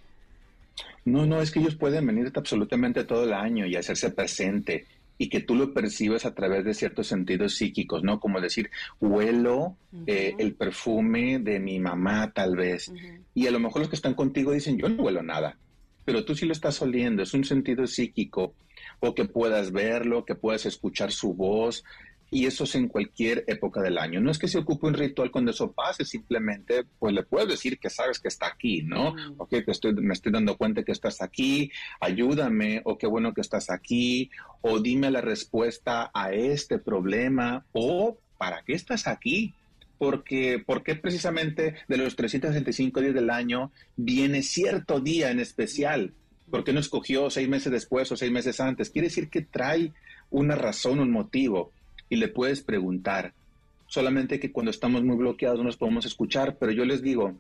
No, no, es que ellos pueden venir absolutamente todo el año y hacerse presente y que tú lo percibes a través de ciertos sentidos psíquicos, ¿no? Como decir, huelo eh, el perfume de mi mamá tal vez. Y a lo mejor los que están contigo dicen, yo no huelo nada, pero tú sí lo estás oliendo, es un sentido psíquico. O que puedas verlo, que puedas escuchar su voz, y eso es en cualquier época del año. No es que se ocupe un ritual cuando eso pase, simplemente pues le puedes decir que sabes que está aquí, ¿no? Mm. Ok, estoy, me estoy dando cuenta que estás aquí, ayúdame, o qué bueno que estás aquí, o dime la respuesta a este problema, o ¿para qué estás aquí? Porque, ¿Por qué precisamente de los 365 días del año viene cierto día en especial? ¿Por qué no escogió seis meses después o seis meses antes? Quiere decir que trae una razón, un motivo y le puedes preguntar. Solamente que cuando estamos muy bloqueados no nos podemos escuchar, pero yo les digo,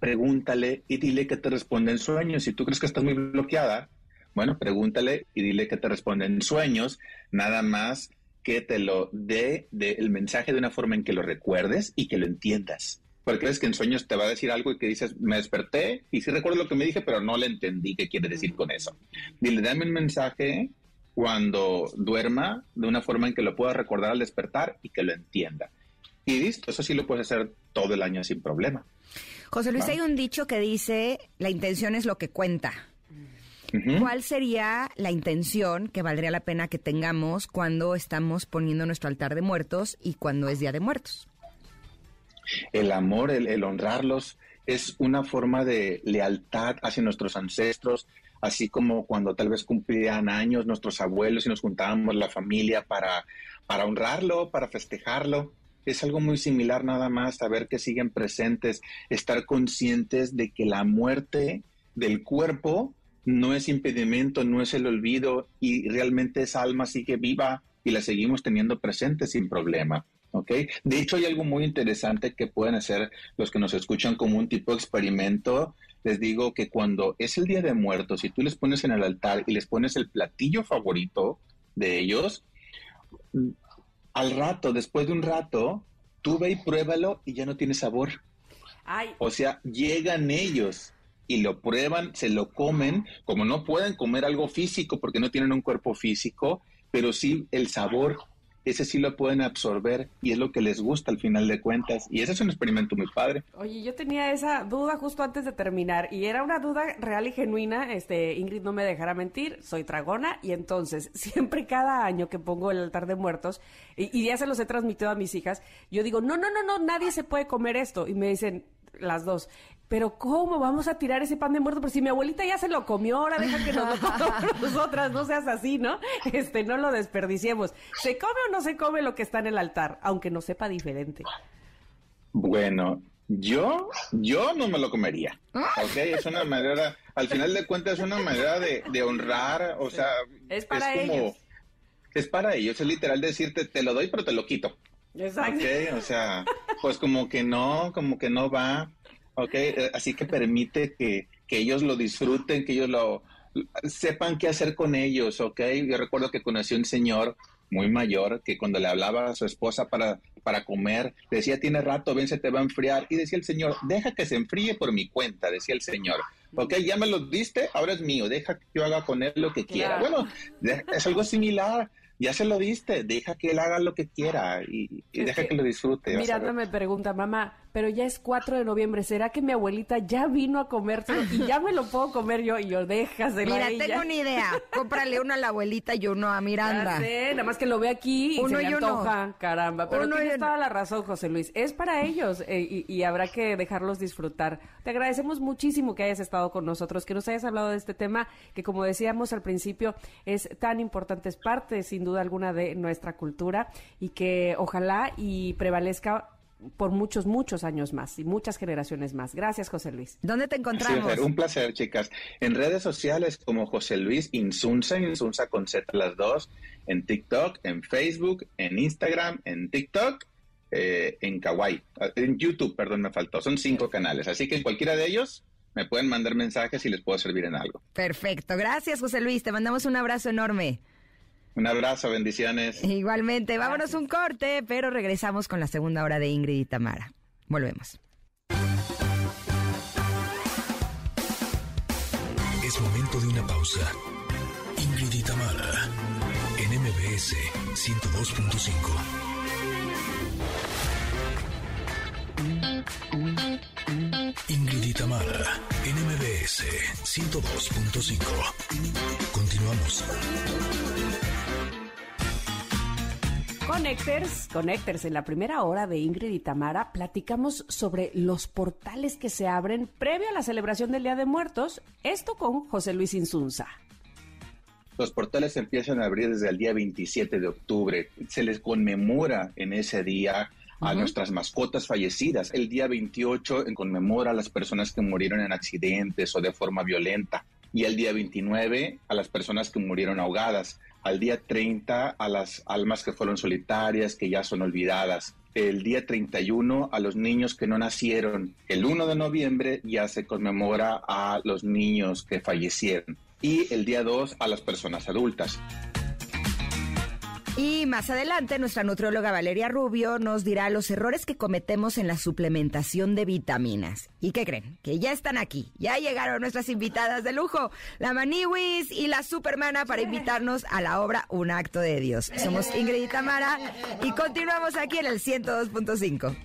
pregúntale y dile que te responde en sueños. Si tú crees que estás muy bloqueada, Bueno, pregúntale y dile que te responde en sueños, nada más que te lo dé el mensaje de una forma en que lo recuerdes y que lo entiendas. Porque crees que en sueños te va a decir algo y que dices, me desperté y sí recuerdo lo que me dije, pero no le entendí qué quiere decir con eso. Dile, dame un mensaje cuando duerma de una forma en que lo pueda recordar al despertar y que lo entienda. Y listo, eso sí lo puedes hacer todo el año sin problema. José Luis, hay un dicho que dice, la intención es lo que cuenta. ¿Cuál sería la intención que valdría la pena que tengamos cuando estamos poniendo nuestro altar de muertos y cuando es Día de Muertos? El amor, el, honrarlos, es una forma de lealtad hacia nuestros ancestros, así como cuando tal vez cumplían años nuestros abuelos y nos juntábamos la familia para, para honrarlo, para festejarlo. Es algo muy similar nada más, saber que siguen presentes, estar conscientes de que la muerte del cuerpo no es impedimento, no es el olvido y realmente esa alma sigue viva y la seguimos teniendo presente sin problema. ¿Ok? De hecho, hay algo muy interesante que pueden hacer los que nos escuchan como un tipo de experimento. Les digo que cuando es el Día de Muertos y tú les pones en el altar y les pones el platillo favorito de ellos, al rato, después de un rato, tú ve y pruébalo y ya no tiene sabor. O sea, llegan ellos y lo prueban, se lo comen, como no pueden comer algo físico porque no tienen un cuerpo físico, pero sí el sabor, ese sí lo pueden absorber y es lo que les gusta al final de cuentas. Y ese es un experimento muy padre. Oye, yo tenía esa duda justo antes de terminar y era una duda real y genuina. Este, Ingrid no me dejará mentir, soy dragona y entonces siempre cada año que pongo el altar de muertos y, y ya se los he transmitido a mis hijas, yo digo, no, no, no, no, nadie se puede comer esto. Y me dicen, las dos, pero ¿cómo vamos a tirar ese pan de muerto? Pero si mi abuelita ya se lo comió, ahora deja que nos lo comamos nosotras, no seas así, ¿no? Este, no lo desperdiciemos. ¿Se come o no se come lo que está en el altar? Aunque no sepa diferente. Bueno, yo, yo no me lo comería. ¿Ok? Es una manera, al final de cuentas, es una manera de, honrar, o sea, es para ellos. Es para ellos, es literal decirte, te lo doy, pero te lo quito. Exacto. Ok, o sea, pues como que no, como que no va. ¿Ok? Eh, así que permite que, ellos lo disfruten, que ellos lo sepan qué hacer con ellos, ¿ok? Yo recuerdo que conocí un señor muy mayor que cuando le hablaba a su esposa para, para comer, decía, tiene rato, ven, se te va a enfriar. Y decía el señor, deja que se enfríe por mi cuenta, decía el señor. Ok, ya me lo diste, ahora es mío, deja que yo haga con él lo que quiera. Bueno, es algo similar ya se lo diste, deja que él haga lo que quiera y, deja que, lo disfrute. Miranda me pregunta, mamá, pero ya es 4 de noviembre, ¿será que mi abuelita ya vino a comérselo y ya me lo puedo comer yo? Y yo, déjaselo Mira, ella. tengo una idea, cómprale uno a la abuelita y uno a Miranda. Ya nada más que lo ve aquí y uno se le antoja, caramba. Pero uno tienes toda la razón, José Luis, es para ellos eh, y, y habrá que dejarlos disfrutar. Te agradecemos muchísimo que hayas estado con nosotros, que nos hayas hablado de este tema, que como decíamos al principio, es tan importante, es parte sin duda alguna de nuestra cultura y que ojalá y prevalezca por muchos, muchos años más y muchas generaciones más. Gracias, José Luis. ¿Dónde te encontramos? un placer, chicas. En redes sociales como José Luis Insunza, Insunza con Z las dos, en TikTok, en Facebook, en Instagram, en TikTok, eh, en Kawaii, en YouTube, perdón, me faltó. Son cinco canales, así que en cualquiera de ellos me pueden mandar mensajes y les puedo servir en algo. Perfecto. Gracias, José Luis. Te mandamos un abrazo enorme. Un abrazo, bendiciones. Igualmente, vámonos un corte, pero regresamos con la segunda hora de Ingrid y Tamara. Volvemos. Es momento de una pausa. Ingrid y Tamara, en MBS 102.5. MBS 102.5. Continuamos. Connectors, Connectors, en la primera hora de Ingrid y Tamara platicamos sobre los portales que se abren previo a la celebración del Día de Muertos, esto con José Luis Insunza. Los portales empiezan a abrir desde el día 27 de octubre. Se les conmemora en ese día a nuestras mascotas fallecidas. El día 28 en conmemora a las personas que murieron en accidentes o de forma violenta. Y el día 29 a las personas que murieron ahogadas al día 30 a las almas que fueron solitarias, que ya son olvidadas. El día 31 a los niños que no nacieron. El 1 de noviembre ya se conmemora a los niños que fallecieron. y el día 2 a las personas adultas. Y más adelante, nuestra nutrióloga Valeria Rubio nos dirá los errores que cometemos en la suplementación de vitaminas. ¿Y qué creen? Que ya están aquí. Ya llegaron nuestras invitadas de lujo, la Maniwis y la Supermana, para invitarnos a la obra Un Acto de Dios. Somos Ingrid y Tamara y continuamos aquí en el 102.5.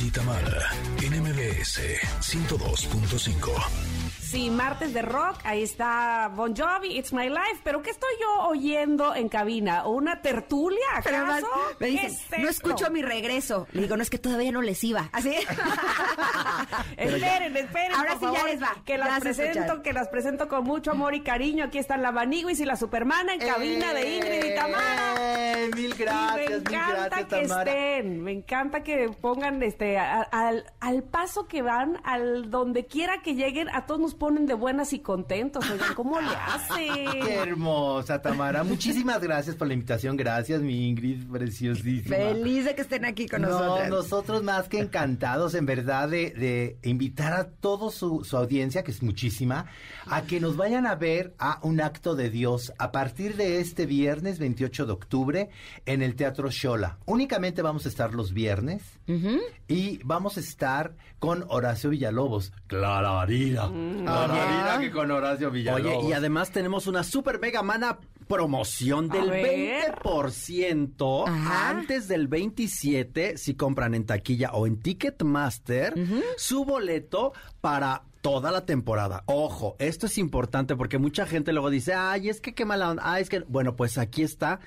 Ingrid Tamara, NMBS 102.5. Sí, martes de rock, ahí está Bon Jovi, It's My Life, pero ¿qué estoy yo oyendo en cabina? ¿Una tertulia acaso? me ¿Qué dicen, es no escucho mi regreso. Le digo, no es que todavía no les iba. Así. esperen, esperen, Ahora por sí ya les va, Que las se presento, que las presento con mucho amor y cariño. Aquí están la Vaniguis y la Supermana en cabina de Ingrid y Tamara. Eh, Mil gracias, Y me mil encanta gracias, que Tamara. estén, me encanta que pongan este a- al, al paso que van, al donde quiera que lleguen, a todos nos ponen de buenas y contentos. Oigan, ¿cómo le Qué hacen? hermosa, Tamara. Muchísimas gracias por la invitación. Gracias, mi Ingrid, preciosísima. Feliz de que estén aquí con no, nosotros. nosotros más que encantados, en verdad, de, de invitar a toda su, su audiencia, que es muchísima, a que nos vayan a ver a un acto de Dios a partir de este viernes 28 de octubre en el Teatro Shola. Únicamente vamos a estar los viernes y vamos a estar con Horacio Villalobos. Clararira. Que con Horacio Villalobos. Oye, y además tenemos una super mega mana promoción del ver. 20% Ajá. antes del 27 si compran en taquilla o en Ticketmaster su boleto para toda la temporada. Ojo, esto es importante porque mucha gente luego dice, ay, es que qué mala onda. Ay, es que, bueno, pues aquí está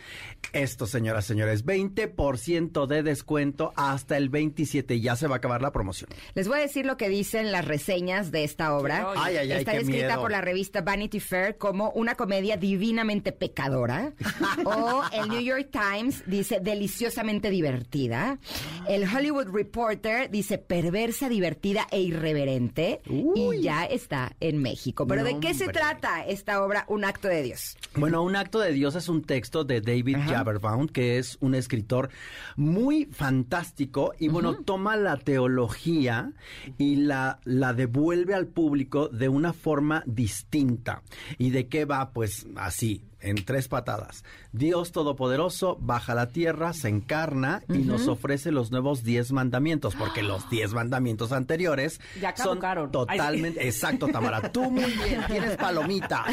esto, señoras, señores, 20% de descuento hasta el 27 y ya se va a acabar la promoción. Les voy a decir lo que dicen las reseñas de esta obra. Ay, ay, ay, Está miedo. por la revista Vanity Fair como una comedia divinamente pecadora. o el New York Times dice deliciosamente divertida. El Hollywood Reporter dice perversa, divertida e irreverente. Y ya está en México. Pero ¿de qué se trata esta obra Un acto de Dios? Bueno, Un acto de Dios es un texto de David Jaberbaum, que es un escritor muy fantástico y bueno, toma la teología y la, la devuelve al público de una forma distinta. ¿Y de qué va? Pues así, en tres patadas. Dios Todopoderoso baja a la tierra, se encarna y nos ofrece los nuevos diez mandamientos, porque los diez mandamientos anteriores Ya son caducaron. totalmente... Exacto, Tamara. Tú muy bien, tienes palomita.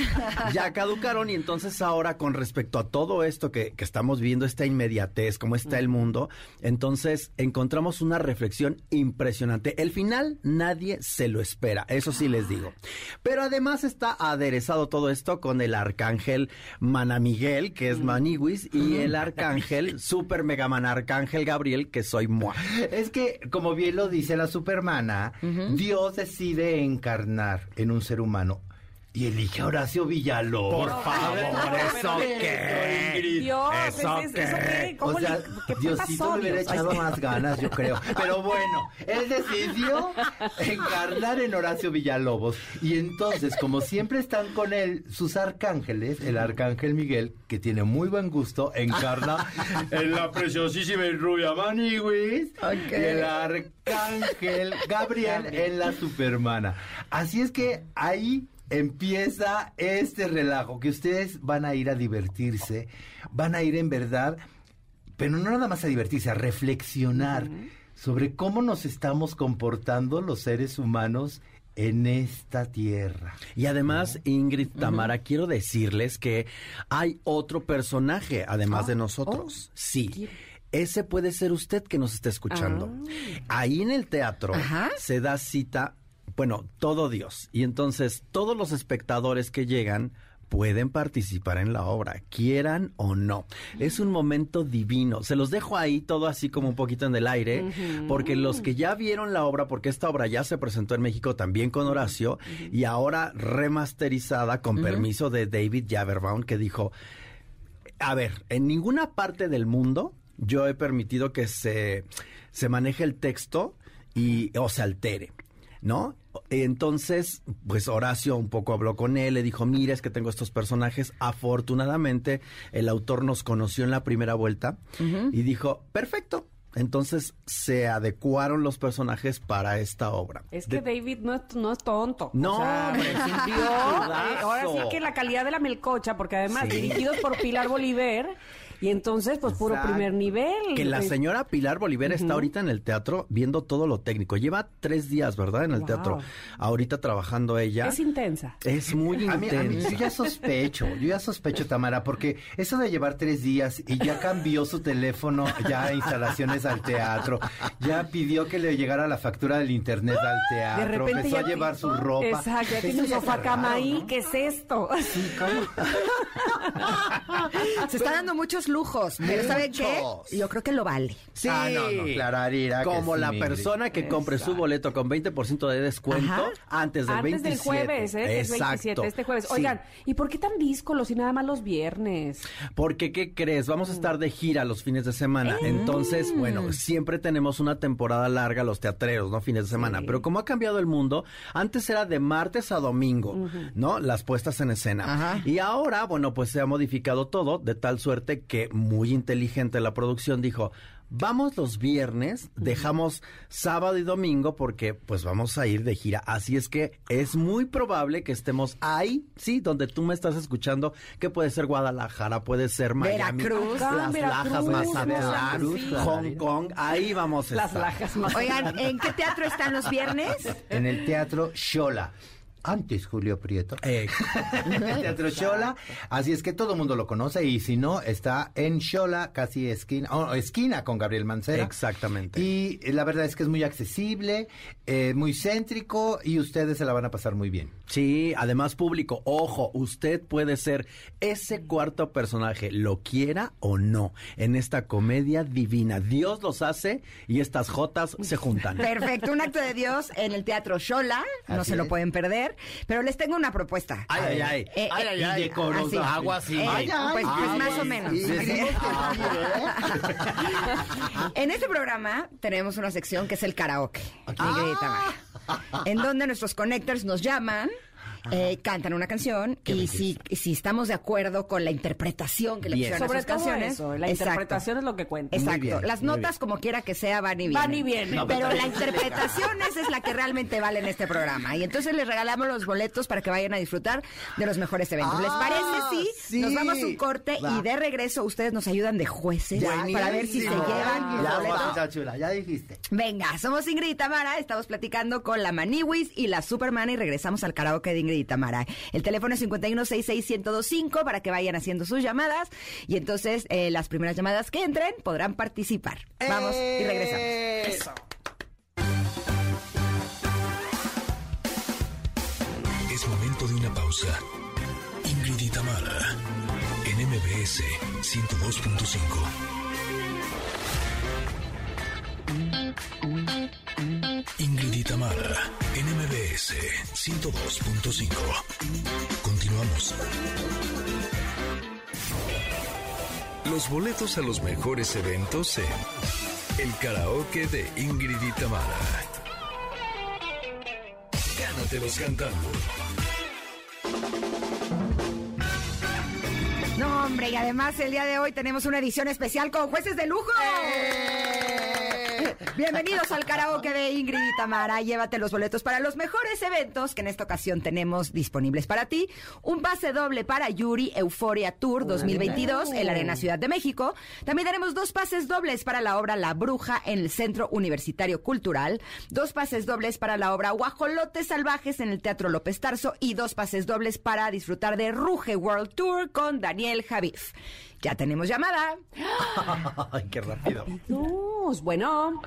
Ya caducaron y entonces ahora con respecto a todo esto que, que estamos viendo, esta inmediatez, cómo está el mundo, entonces encontramos una reflexión impresionante. El final nadie se lo espera, eso sí les digo. Pero además está aderezado todo esto con el arcángel Manamiguel, que es Maniwis, y el arcángel, super mega man arcángel Gabriel, que soy moi. Es que, como bien lo dice la supermana, Dios decide encarnar en un ser humano y elige a Horacio Villalobos. Por favor, ¿eso qué? Dios, ¿Eso ¿es- es- eso qué? ¿Cómo O sea, le- qué Diosito le hubiera echado más ganas, yo creo. Pero bueno, él decidió encarnar en Horacio Villalobos. Y entonces, como siempre están con él sus arcángeles, el arcángel Miguel, que tiene muy buen gusto, encarna en la preciosísima y rubia Maniwis. Y el arcángel Gabriel en la supermana. Así es que ahí empieza este relajo, que ustedes van a ir a divertirse, van a ir en verdad, pero no nada más a divertirse, a reflexionar sobre cómo nos estamos comportando los seres humanos en esta tierra. Y además, Ingrid Tamara, quiero decirles que hay otro personaje, además de nosotros. sí. Ese puede ser usted que nos está escuchando. Ahí en el teatro Ajá. se da cita, bueno, todo Dios. Y entonces todos los espectadores que llegan pueden participar en la obra, quieran o no. Es un momento divino. Se los dejo ahí todo así como un poquito en el aire, porque los que ya vieron la obra, porque esta obra ya se presentó en México también con Horacio, y ahora remasterizada con permiso de David Jaberbaum, que dijo, a ver, en ninguna parte del mundo yo he permitido que se, se maneje el texto y o se altere, ¿no? Entonces, pues Horacio un poco habló con él, le dijo, mira, es que tengo estos personajes. Afortunadamente, el autor nos conoció en la primera vuelta y dijo, perfecto, Entonces se adecuaron los personajes para esta obra. Es que De- David no es, no es tonto. No, hombre, es un eh, ahora sí que la calidad de la melcocha, porque además Sí. dirigidos por Pilar Bolívar, y entonces pues puro Exacto. primer nivel. Que la Eh, señora Pilar Bolívar está ahorita en el teatro viendo todo lo técnico. Lleva tres días, ¿verdad? En el Wow. teatro. Ahorita trabajando ella. Es intensa. Es muy A mí, a mí- intensa. yo ya sospecho, yo ya sospecho, Tamara, porque eso de llevar tres días y ya cambió su teléfono, ya instalaciones al teatro, ya pidió que le llegara la factura del internet al De teatro, repente empezó a llevar su ropa. Exacto, ya tiene un sofá cama raro, ahí. ¿no? ¿Qué es esto? Sí, ¿cómo? Se está dando muchos lujos, pero ¿saben qué? Yo creo que lo vale. Sí. Ah, no, no, Como la persona que compre su boleto con 20% de descuento Ajá. antes del Antes 27. del jueves, ¿eh? Que es 27, Exacto. este jueves. Sí. Oigan, ¿y por qué tan díscolos y nada más los viernes? Porque, ¿qué crees? Vamos a estar de gira los fines de semana. Entonces, bueno, siempre tenemos una temporada larga los teatreros, ¿no? Fines de semana. Pero como ha cambiado el mundo, antes era de martes a domingo, ¿no? Las puestas en escena. Ajá. Y ahora, bueno, pues se ha modificado todo de tal suerte que muy inteligente la producción dijo... Vamos los viernes, dejamos sábado y domingo porque pues vamos a ir de gira. Así es que es muy probable que estemos ahí, sí, donde tú me estás escuchando, que puede ser Guadalajara, puede ser Miami, Veracruz. Ah, las Veracruz, Lajas, Mazatlán, Veracruz. Hong Kong, ahí vamos a Las estar. lajas más. Oigan, ¿en qué teatro están los viernes? En el teatro Shola. Antes Julio Prieto. Eh, En el Teatro Shola. Así es que todo el mundo lo conoce y si no, está en Shola, casi esquina, oh, esquina con Gabriel Mancera. Exactamente. Y eh, la verdad es que es muy accesible, eh, muy céntrico y ustedes se la van a pasar muy bien. Sí, además público, ojo, usted puede ser ese cuarto personaje, lo quiera o no, en esta comedia divina. Dios los hace y estas jotas se juntan. Perfecto, un acto de Dios en el Teatro Shola, no Así se lo es. pueden perder, pero les tengo una propuesta. Ay, ay, ay. Eh, Ay, eh, ay, ay. decorosa. así. Agua así. Eh, Ay, ay, pues, pues ay, más o ay, menos. sí. Decimos En este programa tenemos una sección que es el karaoke. querida Tamara, En donde nuestros connectors nos llaman. Eh, cantan una canción y si, si estamos de acuerdo con la interpretación que le Bien. pusieron a Sobre sus todo canciones. eso, la Exacto. interpretación es lo que cuenta. Exacto. bien, Las notas, como quiera que sea, van y vienen. Van y vienen. Pero la interpretación esa es la que realmente vale en este programa. Y entonces les regalamos los boletos para que vayan a disfrutar de los mejores eventos. ¿Les Ah, parece? Sí. sí. Nos vamos a un corte Va. y de regreso ustedes nos ayudan de jueces para ver si se llevan los Ya, boletos. guapita chula, ya dijiste. Venga, somos Ingrid y Tamara, estamos platicando con la Maniwis y la Superman y regresamos al karaoke de Ingrid y Tamara. El teléfono es 5166125 para que vayan haciendo sus llamadas y entonces eh, las primeras llamadas que entren podrán participar. Vamos y regresamos. Eso. Es momento de una pausa. Ingrid y Tamara, en MBS 102.5. Ingrid y Tamara, en MBS 102.5. Continuamos. Los boletos a los mejores eventos en el karaoke de Ingrid y Tamara. Gánatelos cantando. No, hombre, y además el día de hoy tenemos una edición especial con jueces de lujo. Bienvenidos al karaoke de Ingrid y Tamara. Llévate los boletos para los mejores eventos que en esta ocasión tenemos disponibles para ti. Un pase doble para Yuri Euforia Tour 2022 en la Arena Ciudad de México. También tenemos dos pases dobles para la obra La Bruja en el Centro Universitario Cultural. Dos pases dobles para la obra Guajolotes Salvajes en el Teatro López Tarso. Y dos pases dobles para disfrutar de Ruge World Tour con Daniel Javif. Ya tenemos llamada. Ay, qué rápido. Bueno.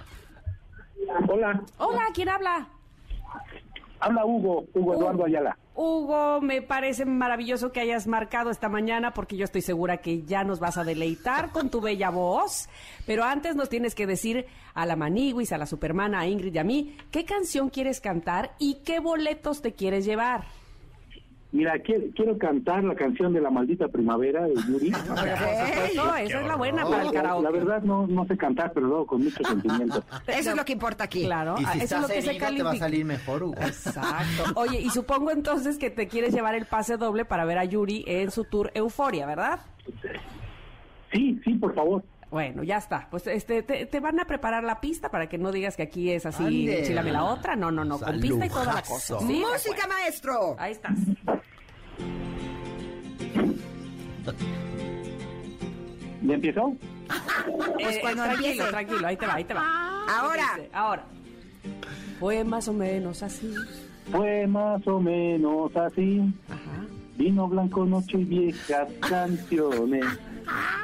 Hola, Hola, ¿quién habla? habla Hugo, Hugo Eduardo Ayala. Hugo, me parece maravilloso que hayas marcado esta mañana porque yo estoy segura que ya nos vas a deleitar con tu bella voz. Pero antes nos tienes que decir a la Maniguis, a la Supermana, a Ingrid y a mí, qué canción quieres cantar y qué boletos te quieres llevar. Mira, quiero, quiero cantar la canción de La Maldita Primavera de Yuri. Supuesto, esa es la buena para el karaoke. la verdad no, no sé cantar, pero luego con mucho sentimiento. Eso es lo que importa aquí. Claro, Y ah, si eso es lo que se herido, te va a califica. salir mejor, Hugo. Exacto. Oye, y supongo entonces que te quieres llevar el pase doble para ver a Yuri en su tour Euforia, ¿verdad? Sí, sí, por favor. Bueno, ya está. Pues este, te, te van a preparar la pista para que no digas que aquí es así, Ande. enchilame la otra. No, no, no, con pista y toda la cosa. Sí, Música, maestro. Ahí estás. ¿Ya empezó? Eh, cuando tranquilo, empiece. tranquilo, ahí te va, ahí te va. Ahora. Dice, ahora. Fue más o menos así. Fue más o menos así. Ajá. Vino blanco, noche y viejas canciones.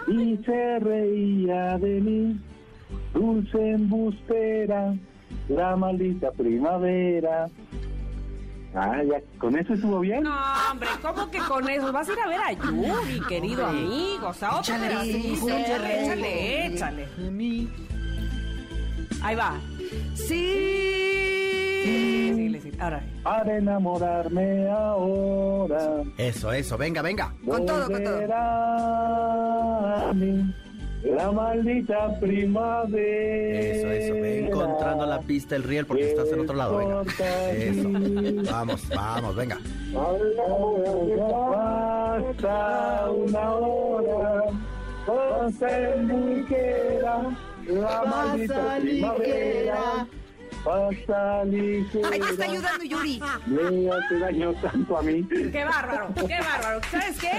Y se reía de mí. Dulce embustera, la maldita primavera. Ah, ya, ¿con eso estuvo bien? No, hombre, ¿cómo que con eso? Vas a ir a ver a Yuri, querido amigo. O sea, otra Échale, pedacito, sí, échale, échale, échale. Ahí va. Sí. Ahora. Para enamorarme ahora. Eso, eso, venga, venga. Con todo, con todo. A mí la maldita primavera. Eso, eso, ve encontrando la pista, el riel, porque estás en otro lado, venga. Eso. Vamos, vamos, venga. Basta una hora, cosa muy ligera, la maldita primavera. Ligera. Ay, te está ayudando Yuri. Me hace daño tanto a mí. Qué bárbaro, qué bárbaro. ¿Sabes qué?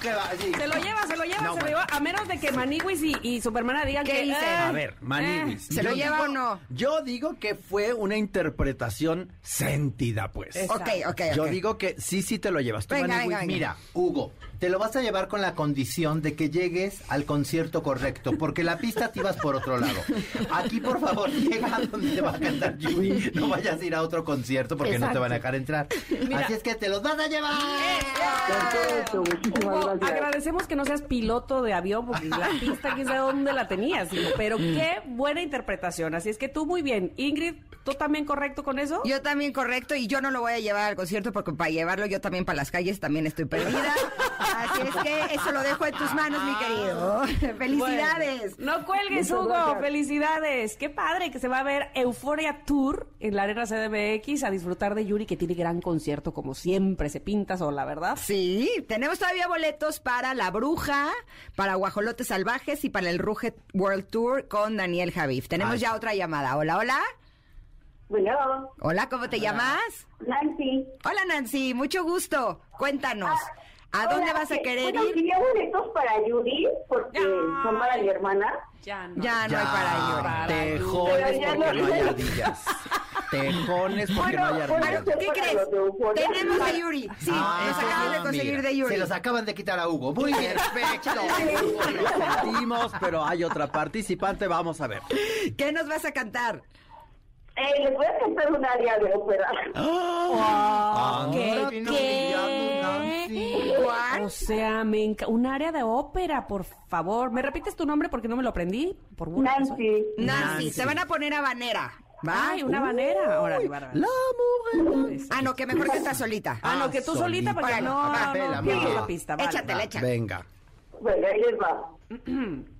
¿Qué va? Sí. Se lo lleva, se lo lleva, No, se lo lleva. A menos de que Maniwis y, y Supermana digan ¿Qué que. hice? eh, A ver, Maniwis. eh, ¿Se lo lleva digo- o no? Yo digo que fue una interpretación sentida, pues. Es- Ok, ok, ok. Yo digo que sí, sí te lo llevas. Tú, Venga, Maniwis, venga, venga. Mira, Hugo, te lo vas a llevar con la condición de que llegues al concierto correcto, porque la pista te ibas por otro lado. Aquí, por favor, llega a donde te va a cantar Yuri. No vayas a ir a otro concierto porque no te van a dejar entrar. Mira. Así es que te los vas a llevar. Perfecto, muchísimas Hugo, gracias. agradecemos que no seas piloto de avión porque la pista quién sabe dónde la tenías, hijo. pero qué buena interpretación. Así es que tú muy bien. Ingrid, ¿tú también correcto con eso? Yo también correcto y yo no lo voy a llevar al concierto porque para llevarlo yo también para las calles también estoy perdida. Así es que eso lo dejo en tus manos, mi querido. Felicidades. Bueno, no cuelgues, Muchas Hugo. gracias. Felicidades. Qué padre que se va a ver Euforia Tour en la Arena CDMX a disfrutar de Yuri, que tiene gran concierto, como siempre. Se pinta sola, ¿verdad? Sí, tenemos todavía boletos para La Bruja, para Guajolotes Salvajes y para el Ruge World Tour con Daniel Javif. Tenemos Ay. ya otra llamada. Hola, hola. Bueno, Hola, ¿cómo te llamas? Nancy. Hola, Nancy, mucho gusto. Cuéntanos, ¿a dónde vas a que- querer bueno, ir? quería boletos para Yuri, porque Ya. son para mi hermana. Ya no. Ya no hay para para Tejones porque no- no hay ardillas. Tejones porque no hay Bueno, ardillas. bueno, ¿Qué crees? Tenemos a Yuri. Sí, Ah, nos acaban de conseguir mira, de Yuri. Se los acaban de quitar a Hugo. Muy bien. Perfecto. Lo sentimos, pero hay otra participante. Vamos a ver. ¿Qué nos vas a cantar? Eh, les voy a cantar un área de ópera. Ah, ¿Qué? ¿Qué? O sea, me enca- un área de ópera, por favor. ¿Me repites tu nombre porque no me lo aprendí? Por. Nancy. Nancy, Nancy. te van a poner habanera. ¿Va? Ay, una banera. Bárbaro. La mujer. Ah, no, que mejor que estás solita. Ah, no, que tú solita. solita Órale, no, no la pista. Vale, Échatela. Venga. Bueno, ahí les va.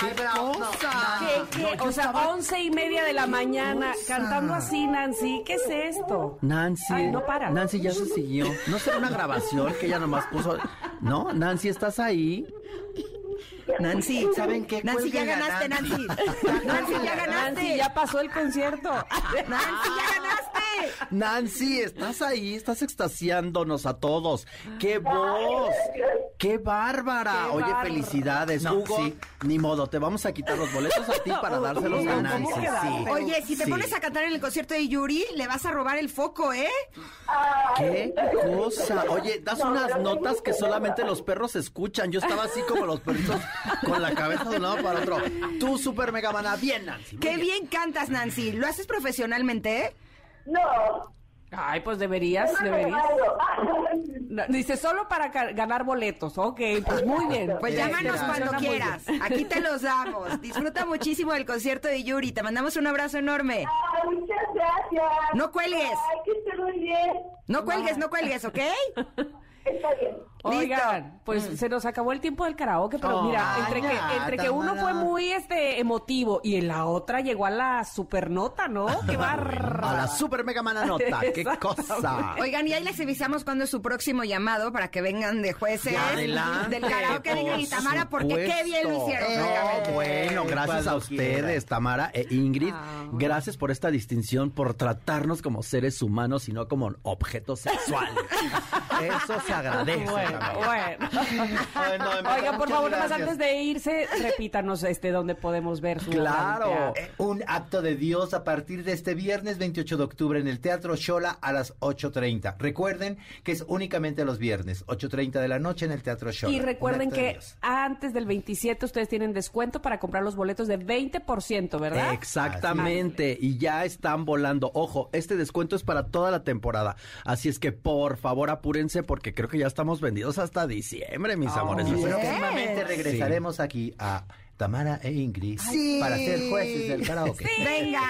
Ay, bravo. No, ¿Qué, qué? o sea, once y media de la mañana, cantando así, Nancy. ¿Qué es esto? Nancy. Ay, no para. Nancy ya se siguió. ¿No será una grabación que ella nomás puso? No, Nancy, ¿estás ahí? Nancy, ¿Saben qué? Nancy, ya ganaste, Nancy. Nancy. Nancy, ya Nancy, ganaste. ya pasó el concierto. Nancy, ya ganaste. Nancy, estás ahí, estás extasiándonos a todos. ¡Qué voz! ¡Qué bárbara! Qué Oye, felicidades, No, Hugo. sí. Ni modo, te vamos a quitar los boletos a ti para dárselos a ¿cómo Nancy. Sí. Oye, si te Sí. pones a cantar en el concierto de Yuri, le vas a robar el foco, ¿eh? ¿Qué cosa? Oye, das No, unas notas que solamente los perros escuchan. Yo estaba así como los perritos con la cabeza de un lado para otro. Tú, super mega mana, bien, Nancy. Qué bien cantas, Nancy. ¿Lo haces profesionalmente? No. Ay, pues deberías, no deberías. No, Dice, solo para ganar boletos. Ok, pues muy bien. Pues Este, llámanos funciona cuando bien. quieras. Aquí te los damos. Disfruta muchísimo del concierto de Yuri. Te mandamos un abrazo enorme. Ay, muchas gracias. No cuelgues. Ay, que esté muy bien. No cuelgues, no cuelgues, ¿ok? Está bien. Oigan, pues se nos acabó el tiempo del karaoke, pero Oh, mira, entre que, ya, entre que uno Tamara. fue muy este emotivo y en la otra llegó a la supernota, ¿no? Qué barra. A la super mega mana nota. ¡Qué cosa! Oigan, y ahí les avisamos cuándo es su próximo llamado para que vengan de jueces Adelante, del karaoke de Ingrid y por Tamara, porque qué bien lo hicieron. No, bueno, gracias a ustedes. Tamara e Ingrid. Ah. Gracias por esta distinción, por tratarnos como seres humanos y no como objetos sexuales. Eso se agradece. Bueno. bueno. Ay, no, Oigan, por muchas favor, más gracias. antes de irse, repítanos este donde podemos ver su Claro. Eh, Un acto de Dios a partir de este viernes 28 de octubre en el Teatro Shola a las 8.30. Recuerden que es únicamente los viernes, 8.30 de la noche en el Teatro Shola. Y recuerden que antes del 27 ustedes tienen descuento para comprar los boletos de 20%, ¿verdad? Exactamente, y ya están volando. Ojo, este descuento es para toda la temporada. Así es que por favor apúrense porque creo que ya estamos vendidos hasta diciembre, mis Oh, amores. Próximamente regresaremos aquí a Tamara e Ingrid Sí. para ser jueces del karaoke. Venga.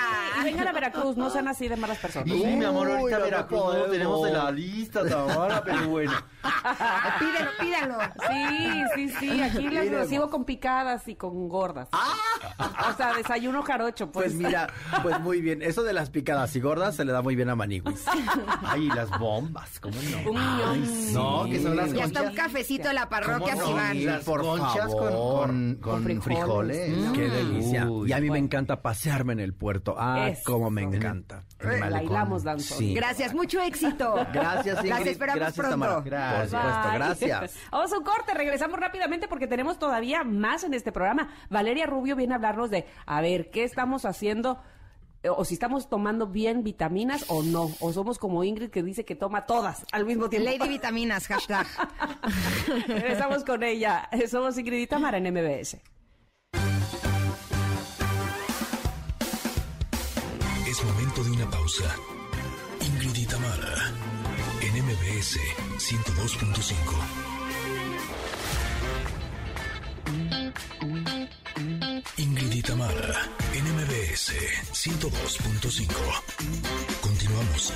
Y vengan a Veracruz, no sean así de malas personas. ¿eh? mi amor, Uy, ahorita no Veracruz no lo tenemos en la lista, Tamara, pero bueno. Pídelo, pídalo. Sí, sí, sí, aquí las recibo con picadas y con gordas. O sea, desayuno jarocho, pues. Pues mira, pues muy bien. Eso de las picadas y gordas se le da muy bien a Maniguis. Ay, las bombas, ¿cómo no? Un Ay. No, que son las Y hasta un cafecito de la parroquia ¿Cómo si van. Y las Por conchas con, favor. con, con Con frijoles. Frijoles. Mm. Qué delicia. Uy, y a mí me encanta pasearme en el puerto. Ah, Eso. cómo me encanta. en el malecón. Bailamos danzón. Sí. Gracias, mucho éxito. Gracias, Ingrid. Las esperamos Gracias, pronto. Tamara. Gracias. Por supuesto, gracias. Vamos a un corte, regresamos rápidamente porque tenemos todavía más en este programa. Valeria Rubio viene a hablarnos de, a ver, ¿qué estamos haciendo? Eh, O si estamos tomando bien vitaminas o no. O somos como Ingrid que dice que toma todas al mismo tiempo. Lady Vitaminas, hashtag. Regresamos con ella. Somos Ingrid y Tamara en MBS. De una pausa. Ingrid en MBS 102.5. Ingrid en MBS 102.5. Continuamos.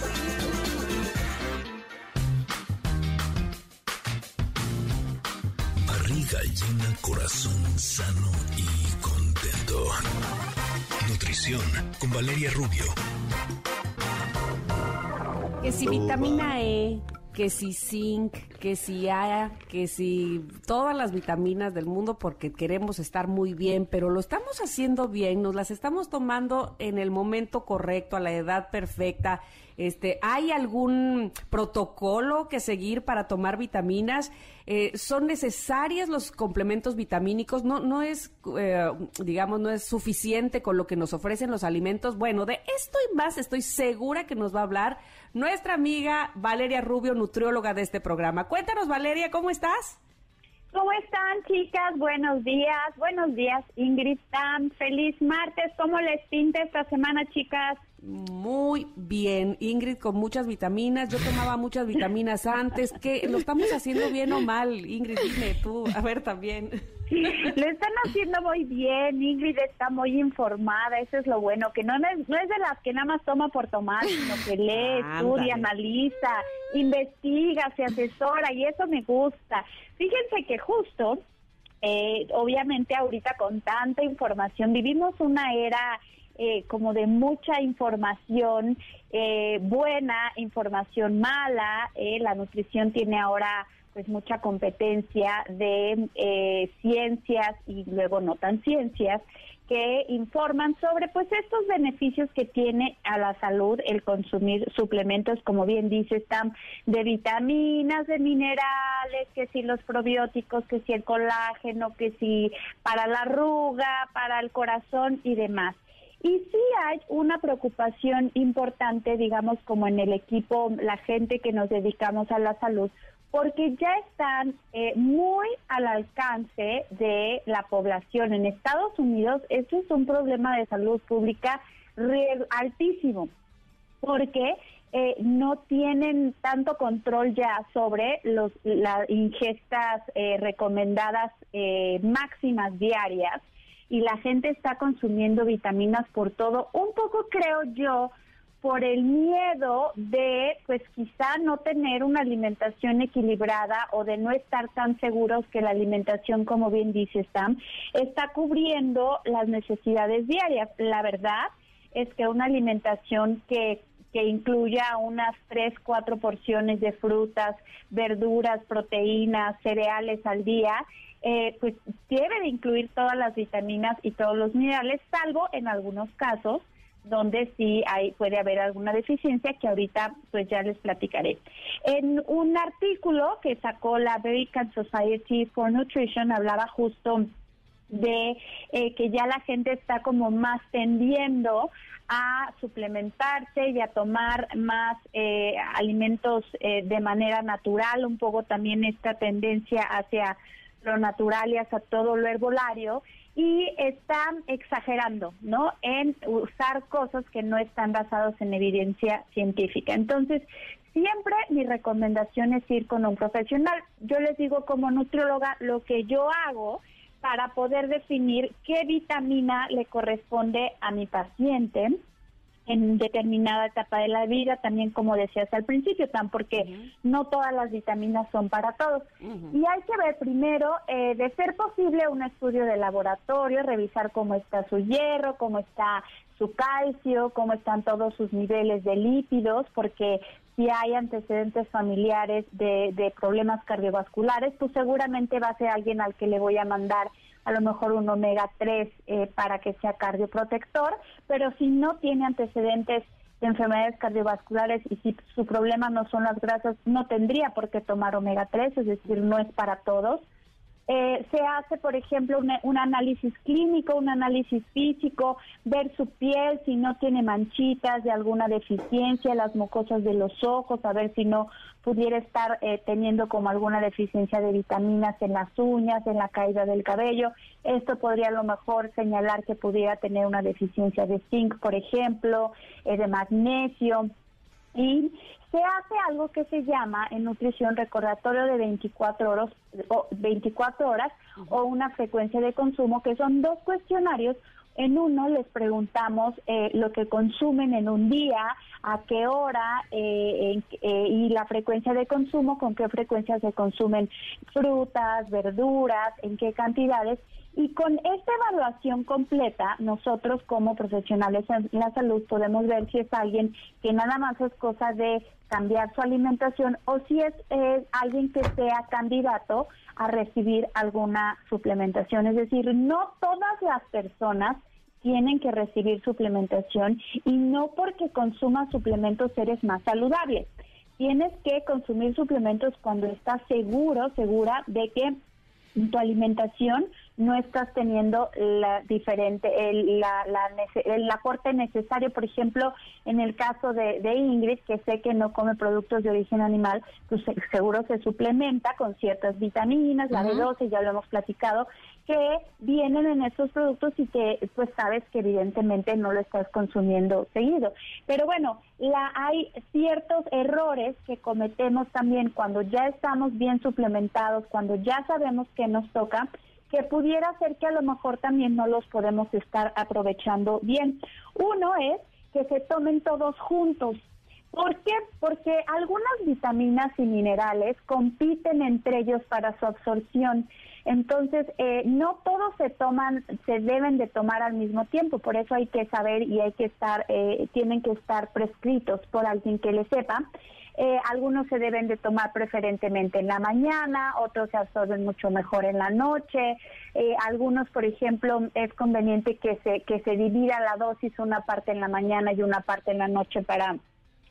Barriga llena, corazón sano y contento. Nutrición con Valeria Rubio. Que si vitamina E, que si zinc, que si A, que si todas las vitaminas del mundo porque queremos estar muy bien, pero lo estamos haciendo bien, nos las estamos tomando en el momento correcto, a la edad perfecta. Este, ¿hay algún protocolo que seguir para tomar vitaminas? Eh, ¿Son necesarios los complementos vitamínicos? No, no es, eh, digamos, no es suficiente con lo que nos ofrecen los alimentos. Bueno, de esto y más estoy segura que nos va a hablar nuestra amiga Valeria Rubio, nutrióloga de este programa. Cuéntanos, Valeria, ¿cómo estás? ¿Cómo están, chicas? Buenos días. Buenos días, Ingrid. Tan feliz martes. ¿Cómo les pinta esta semana, chicas? Muy bien, Ingrid, con muchas vitaminas. Yo tomaba muchas vitaminas antes. ¿Qué? ¿Lo estamos haciendo bien o mal? Ingrid, dime tú. A ver, también. Lo están haciendo muy bien. Ingrid está muy informada. Eso es lo bueno. Que no es, no es de las que nada más toma por tomar, sino que lee, estudia, analiza, investiga, se asesora. Y eso me gusta. Fíjense que justo, eh, obviamente ahorita con tanta información, vivimos una era eh, como de mucha información eh, buena, información mala. eh, la nutrición tiene ahora pues mucha competencia de eh, ciencias y luego no tan ciencias que informan sobre pues estos beneficios que tiene a la salud el consumir suplementos, como bien dice, están de vitaminas, de minerales, que si los probióticos, que si el colágeno, que si para la arruga, para el corazón y demás. Y sí hay una preocupación importante, digamos, como en el equipo, la gente que nos dedicamos a la salud, porque ya están eh, muy al alcance de la población. En Estados Unidos, esto es un problema de salud pública altísimo, porque eh, no tienen tanto control ya sobre los, las ingestas eh, recomendadas máximas diarias y la gente está consumiendo vitaminas por todo, un poco creo yo, por el miedo de, pues quizá no tener una alimentación equilibrada o de no estar tan seguros que la alimentación, como bien dice Sam, está cubriendo las necesidades diarias. La verdad es que una alimentación que que incluya unas tres, cuatro porciones de frutas, verduras, proteínas, cereales al día, eh, pues debe de incluir todas las vitaminas y todos los minerales, salvo en algunos casos donde sí hay, puede haber alguna deficiencia que ahorita pues ya les platicaré. En un artículo que sacó la American Society for Nutrition hablaba justo de eh, que ya la gente está como más tendiendo a suplementarse y a tomar más eh, alimentos eh, de manera natural, un poco también esta tendencia hacia lo natural y hacia todo lo herbolario y están exagerando, ¿no? En usar cosas que no están basadas en evidencia científica. Entonces, siempre mi recomendación es ir con un profesional. Yo les digo como nutrióloga lo que yo hago para poder definir qué vitamina le corresponde a mi paciente en determinada etapa de la vida, también como decías al principio, tan porque no todas las vitaminas son para todos. Y hay que ver primero, eh, de ser posible, un estudio de laboratorio, revisar cómo está su hierro, cómo está su calcio, cómo están todos sus niveles de lípidos, porque si hay antecedentes familiares de, de problemas cardiovasculares, pues seguramente va a ser alguien al que le voy a mandar a lo mejor un omega 3 eh, para que sea cardioprotector, pero si no tiene antecedentes de enfermedades cardiovasculares y si su problema no son las grasas, no tendría por qué tomar omega 3, es decir, no es para todos. Eh, se hace, por ejemplo, un, análisis clínico, un análisis físico, ver su piel, si no tiene manchitas de alguna deficiencia, las mucosas de los ojos, a ver si no pudiera estar eh, teniendo como alguna deficiencia de vitaminas en las uñas, en la caída del cabello. Esto podría a lo mejor señalar que pudiera tener una deficiencia de zinc, por ejemplo, eh, de magnesio. Y se hace algo que se llama en nutrición recordatorio de 24 horas o 24 horas o una frecuencia de consumo que son dos cuestionarios en uno les preguntamos eh, lo que consumen en un día, a qué hora eh, eh, y la frecuencia de consumo, con qué frecuencia se consumen frutas, verduras, en qué cantidades. Y con esta evaluación completa, nosotros como profesionales en la salud podemos ver si es alguien que nada más es cosa de cambiar su alimentación o si es alguien que sea candidato a recibir alguna suplementación. Es decir, no todas las personas tienen que recibir suplementación y no porque consumas suplementos eres más saludable. Tienes que consumir suplementos cuando estás seguro, segura de que tu alimentación no estás teniendo la diferente el, la, el aporte necesario por ejemplo en el caso de, Ingrid que sé que no come productos de origen animal pues seguro se suplementa con ciertas vitaminas la B12 ya lo hemos platicado que vienen en estos productos y que pues sabes que evidentemente no lo estás consumiendo seguido. Pero bueno la hay ciertos errores que cometemos también cuando ya estamos bien suplementados cuando ya sabemos que nos toca que pudiera ser que a lo mejor también no los podemos estar aprovechando bien. Uno es que se tomen todos juntos. ¿Por qué? Porque algunas vitaminas y minerales compiten entre ellos para su absorción. Entonces, eh, no todos se toman, se deben de tomar al mismo tiempo. Por eso hay que saber y hay que estar, eh, tienen que estar prescritos por alguien que le sepa. Eh, algunos se deben de tomar preferentemente en la mañana, otros se absorben mucho mejor en la noche. Eh, algunos, por ejemplo, es conveniente que se que se divida la dosis, una parte en la mañana y una parte en la noche para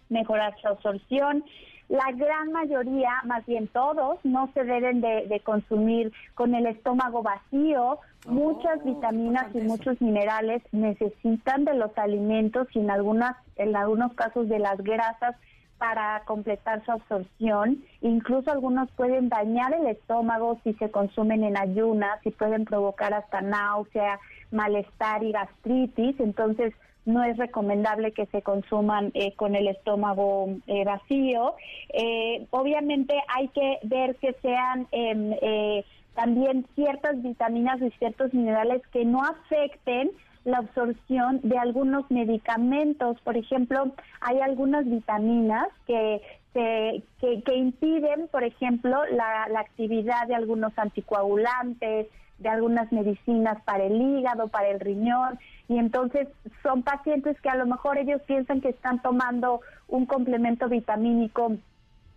mejorar su absorción. La gran mayoría, más bien todos, no se deben de, de consumir con el estómago vacío. Muchas vitaminas y muchos minerales necesitan de los alimentos y en algunas, en algunos casos de las grasas para completar su absorción. Incluso algunos pueden dañar el estómago si se consumen en ayunas y pueden provocar hasta náusea, malestar y gastritis. Entonces, no es recomendable que se consuman eh, con el estómago eh, vacío. Eh, obviamente hay que ver que sean em, eh, también ciertas vitaminas y ciertos minerales que no afecten la absorción de algunos medicamentos. Por ejemplo, hay algunas vitaminas que, se, que, que impiden, por ejemplo, la, la actividad de algunos anticoagulantes, de algunas medicinas para el hígado, para el riñón, y entonces son pacientes que a lo mejor ellos piensan que están tomando un complemento vitamínico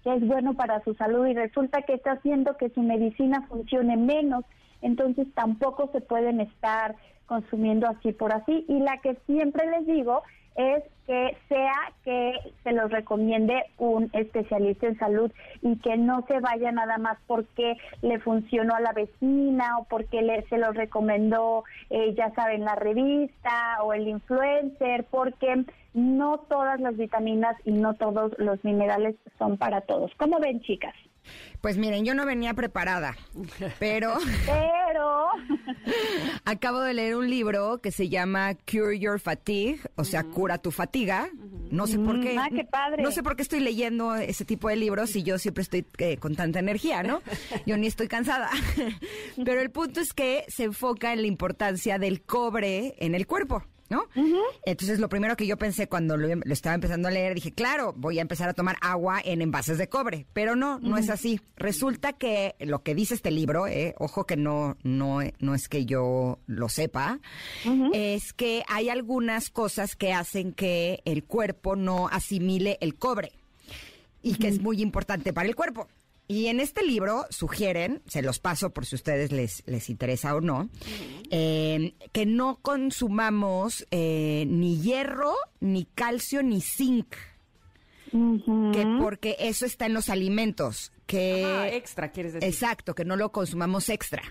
que es bueno para su salud y resulta que está haciendo que su medicina funcione menos, entonces tampoco se pueden estar consumiendo así por así. Y la que siempre les digo es que sea que se los recomiende un especialista en salud y que no se vaya nada más porque le funcionó a la vecina o porque le, se lo recomendó, eh, ya saben, la revista o el influencer, porque no todas las vitaminas y no todos los minerales son para todos. ¿Cómo ven, chicas? Pues miren, yo no venía preparada, pero... Acabo de leer un libro que se llama Cure Your Fatigue, o sea, cura tu fatiga. No sé por qué. Ah, qué padre. No sé por qué estoy leyendo ese tipo de libros y yo siempre estoy eh, con tanta energía, ¿no? Yo ni estoy cansada. Pero el punto es que se enfoca en la importancia del cobre en el cuerpo. ¿No? Entonces, lo primero que yo pensé cuando lo, lo estaba empezando a leer, dije, claro, voy a empezar a tomar agua en envases de cobre, pero no, no es así. Resulta que lo que dice este libro, eh, ojo que no, no, no es que yo lo sepa, es que hay algunas cosas que hacen que el cuerpo no asimile el cobre y que es muy importante para el cuerpo. Y en este libro sugieren, se los paso por si a ustedes les, les interesa o no, eh, que no consumamos eh, ni hierro, ni calcio, ni zinc. Que porque eso está en los alimentos. Que, Ah, extra, quieres decir. Exacto, que no lo consumamos extra.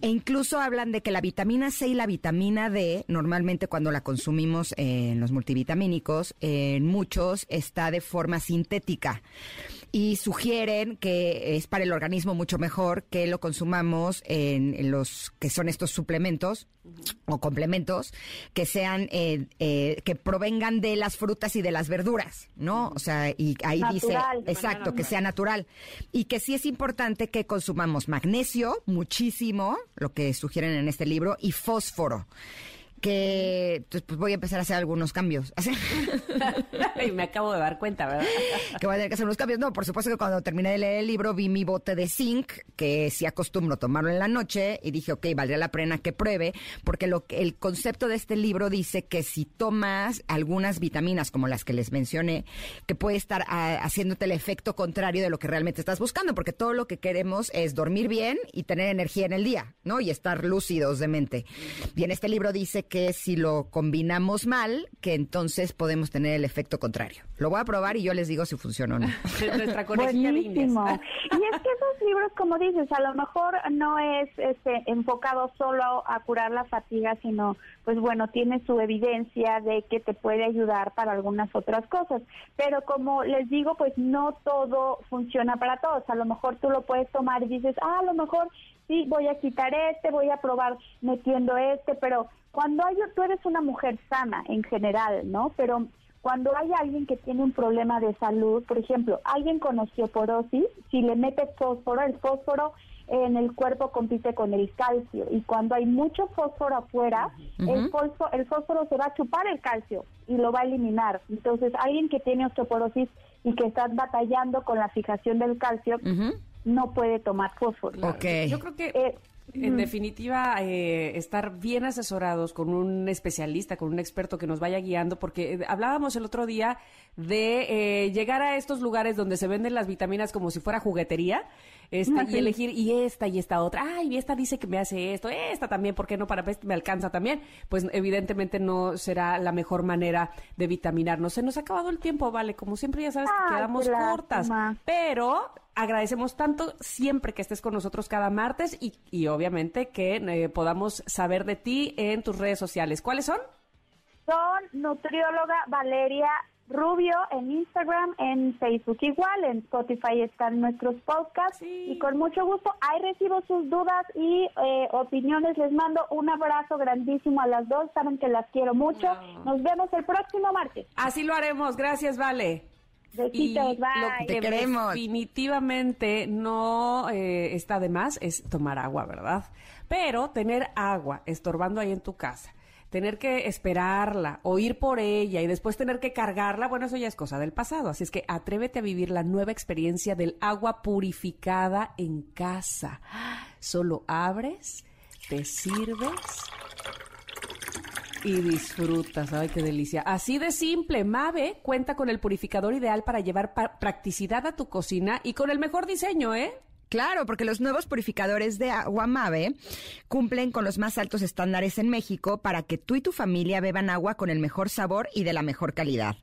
E incluso hablan de que la vitamina C y la vitamina D, normalmente cuando la consumimos en los multivitamínicos, en muchos está de forma sintética. Y sugieren que es para el organismo mucho mejor que lo consumamos en, en los que son estos suplementos o complementos que sean eh, eh, que provengan de las frutas y de las verduras, ¿no? O sea, y ahí dice, Natural. exacto, que sea natural y que sí es importante que consumamos magnesio, muchísimo, lo que sugieren en este libro, y fósforo. Que entonces, pues voy a empezar a hacer algunos cambios. Y me acabo de dar cuenta, ¿verdad? que voy a tener que hacer unos cambios. No, por supuesto que cuando terminé de leer el libro vi mi bote de zinc, que sí acostumbro tomarlo en la noche, y dije, ok, valdría la pena que pruebe, porque lo que, el concepto de este libro dice que si tomas algunas vitaminas, como las que les mencioné, que puede estar ah, haciéndote el efecto contrario de lo que realmente estás buscando, porque todo lo que queremos es dormir bien y tener energía en el día, ¿no? Y estar lúcidos de mente. Y en este libro dice que si lo combinamos mal, que entonces podemos tener el efecto contrario. Lo voy a probar y yo les digo si funciona o no. Nuestra. Buenísimo. Y es que esos libros, como dices, a lo mejor no es este, enfocado solo a curar la fatiga, sino, pues bueno, tiene su evidencia de que te puede ayudar para algunas otras cosas. Pero como les digo, pues no todo funciona para todos. A lo mejor tú lo puedes tomar y dices, ah, a lo mejor sí, voy a quitar este, voy a probar metiendo este, pero cuando hay, tú eres una mujer sana en general, ¿no? Pero cuando hay alguien que tiene un problema de salud, por ejemplo, alguien con osteoporosis, si le mete fósforo, el fósforo en el cuerpo compite con el calcio y cuando hay mucho fósforo afuera, el, fósforo, el fósforo se va a chupar el calcio y lo va a eliminar. Entonces, alguien que tiene osteoporosis y que está batallando con la fijación del calcio, no puede tomar fósforo. Yo creo que... Eh, en definitiva, eh, estar bien asesorados con un especialista, con un experto que nos vaya guiando, porque eh, hablábamos el otro día de eh, llegar a estos lugares donde se venden las vitaminas como si fuera juguetería este, y elegir y esta y esta otra. Ay, esta dice que me hace esto, esta también, ¿por qué no? Para me alcanza también. Pues evidentemente no será la mejor manera de vitaminarnos. Se nos ha acabado el tiempo, vale. Como siempre ya sabes que quedamos cortas. Pero agradecemos tanto siempre que estés con nosotros cada martes y, y obviamente que eh, podamos saber de ti en tus redes sociales. ¿Cuáles son? Son nutrióloga Valeria Rubio en Instagram, en Facebook igual, en Spotify están nuestros podcasts y con mucho gusto ahí recibo sus dudas y eh, opiniones. Les mando un abrazo grandísimo a las dos, saben que las quiero mucho. Nos vemos el próximo martes. Así lo haremos, gracias Vale. Besitos, bye. Lo que definitivamente no eh, está de más es tomar agua, ¿verdad? Pero tener agua estorbando ahí en tu casa tener que esperarla o ir por ella y después tener que cargarla, bueno, eso ya es cosa del pasado. Así es que atrévete a vivir la nueva experiencia del agua purificada en casa. Solo abres, te sirves y disfrutas. Ay, qué delicia. Así de simple, Mave cuenta con el purificador ideal para llevar practicidad a tu cocina y con el mejor diseño, ¿eh? Claro, porque los nuevos purificadores de agua Mave cumplen con los más altos estándares en México para que tú y tu familia beban agua con el mejor sabor y de la mejor calidad.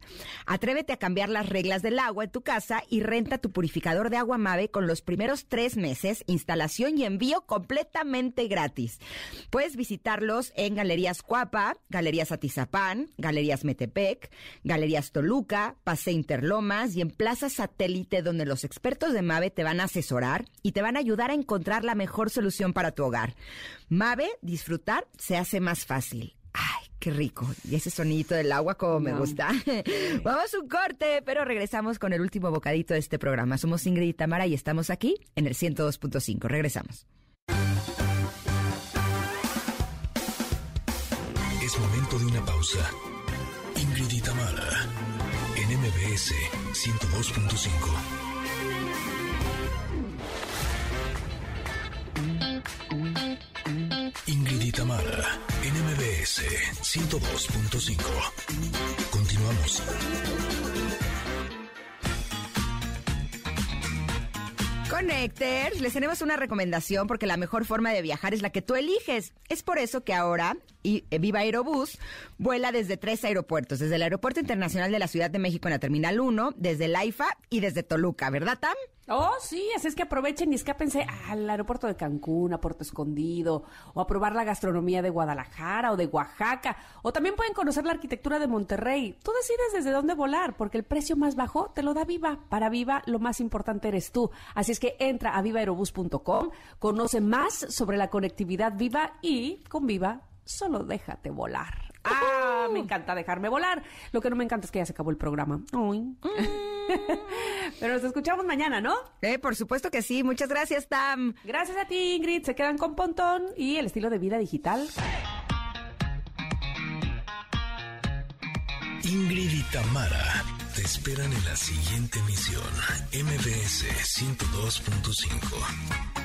Atrévete a cambiar las reglas del agua en tu casa y renta tu purificador de agua Mave con los primeros tres meses, instalación y envío completamente gratis. Puedes visitarlos en Galerías Cuapa, Galerías Atizapán, Galerías Metepec, Galerías Toluca, Pase Interlomas y en Plaza Satélite donde los expertos de Mave te van a asesorar y te van a ayudar a encontrar la mejor solución para tu hogar. Mave, disfrutar se hace más fácil. Ay, qué rico. Y ese sonidito del agua como me gusta. Vamos a un corte, pero regresamos con el último bocadito de este programa. Somos Ingrid y Tamara y estamos aquí en el 102.5. Regresamos. Es momento de una pausa. Ingrid y Tamara en MBS 102.5. Ingrid y Tamara, NMBS 102.5. Continuamos. Connectors, les tenemos una recomendación porque la mejor forma de viajar es la que tú eliges. Es por eso que ahora y eh, Viva Aerobús vuela desde tres aeropuertos, desde el Aeropuerto Internacional de la Ciudad de México en la Terminal 1, desde el AIFA y desde Toluca, ¿verdad, Tam? Oh, sí, así es que aprovechen y escápense al aeropuerto de Cancún, a Puerto Escondido, o a probar la gastronomía de Guadalajara o de Oaxaca, o también pueden conocer la arquitectura de Monterrey. Tú decides desde dónde volar, porque el precio más bajo te lo da Viva. Para Viva, lo más importante eres tú. Así es que entra a vivaerobus.com, conoce más sobre la conectividad Viva y con Viva solo déjate volar. Ah, me encanta dejarme volar. Lo que no me encanta es que ya se acabó el programa. Mm. Pero nos escuchamos mañana, ¿no? Eh, por supuesto que sí. Muchas gracias, Tam. Gracias a ti, Ingrid. Se quedan con Pontón y el estilo de vida digital. Ingrid y Tamara te esperan en la siguiente emisión. MBS 102.5.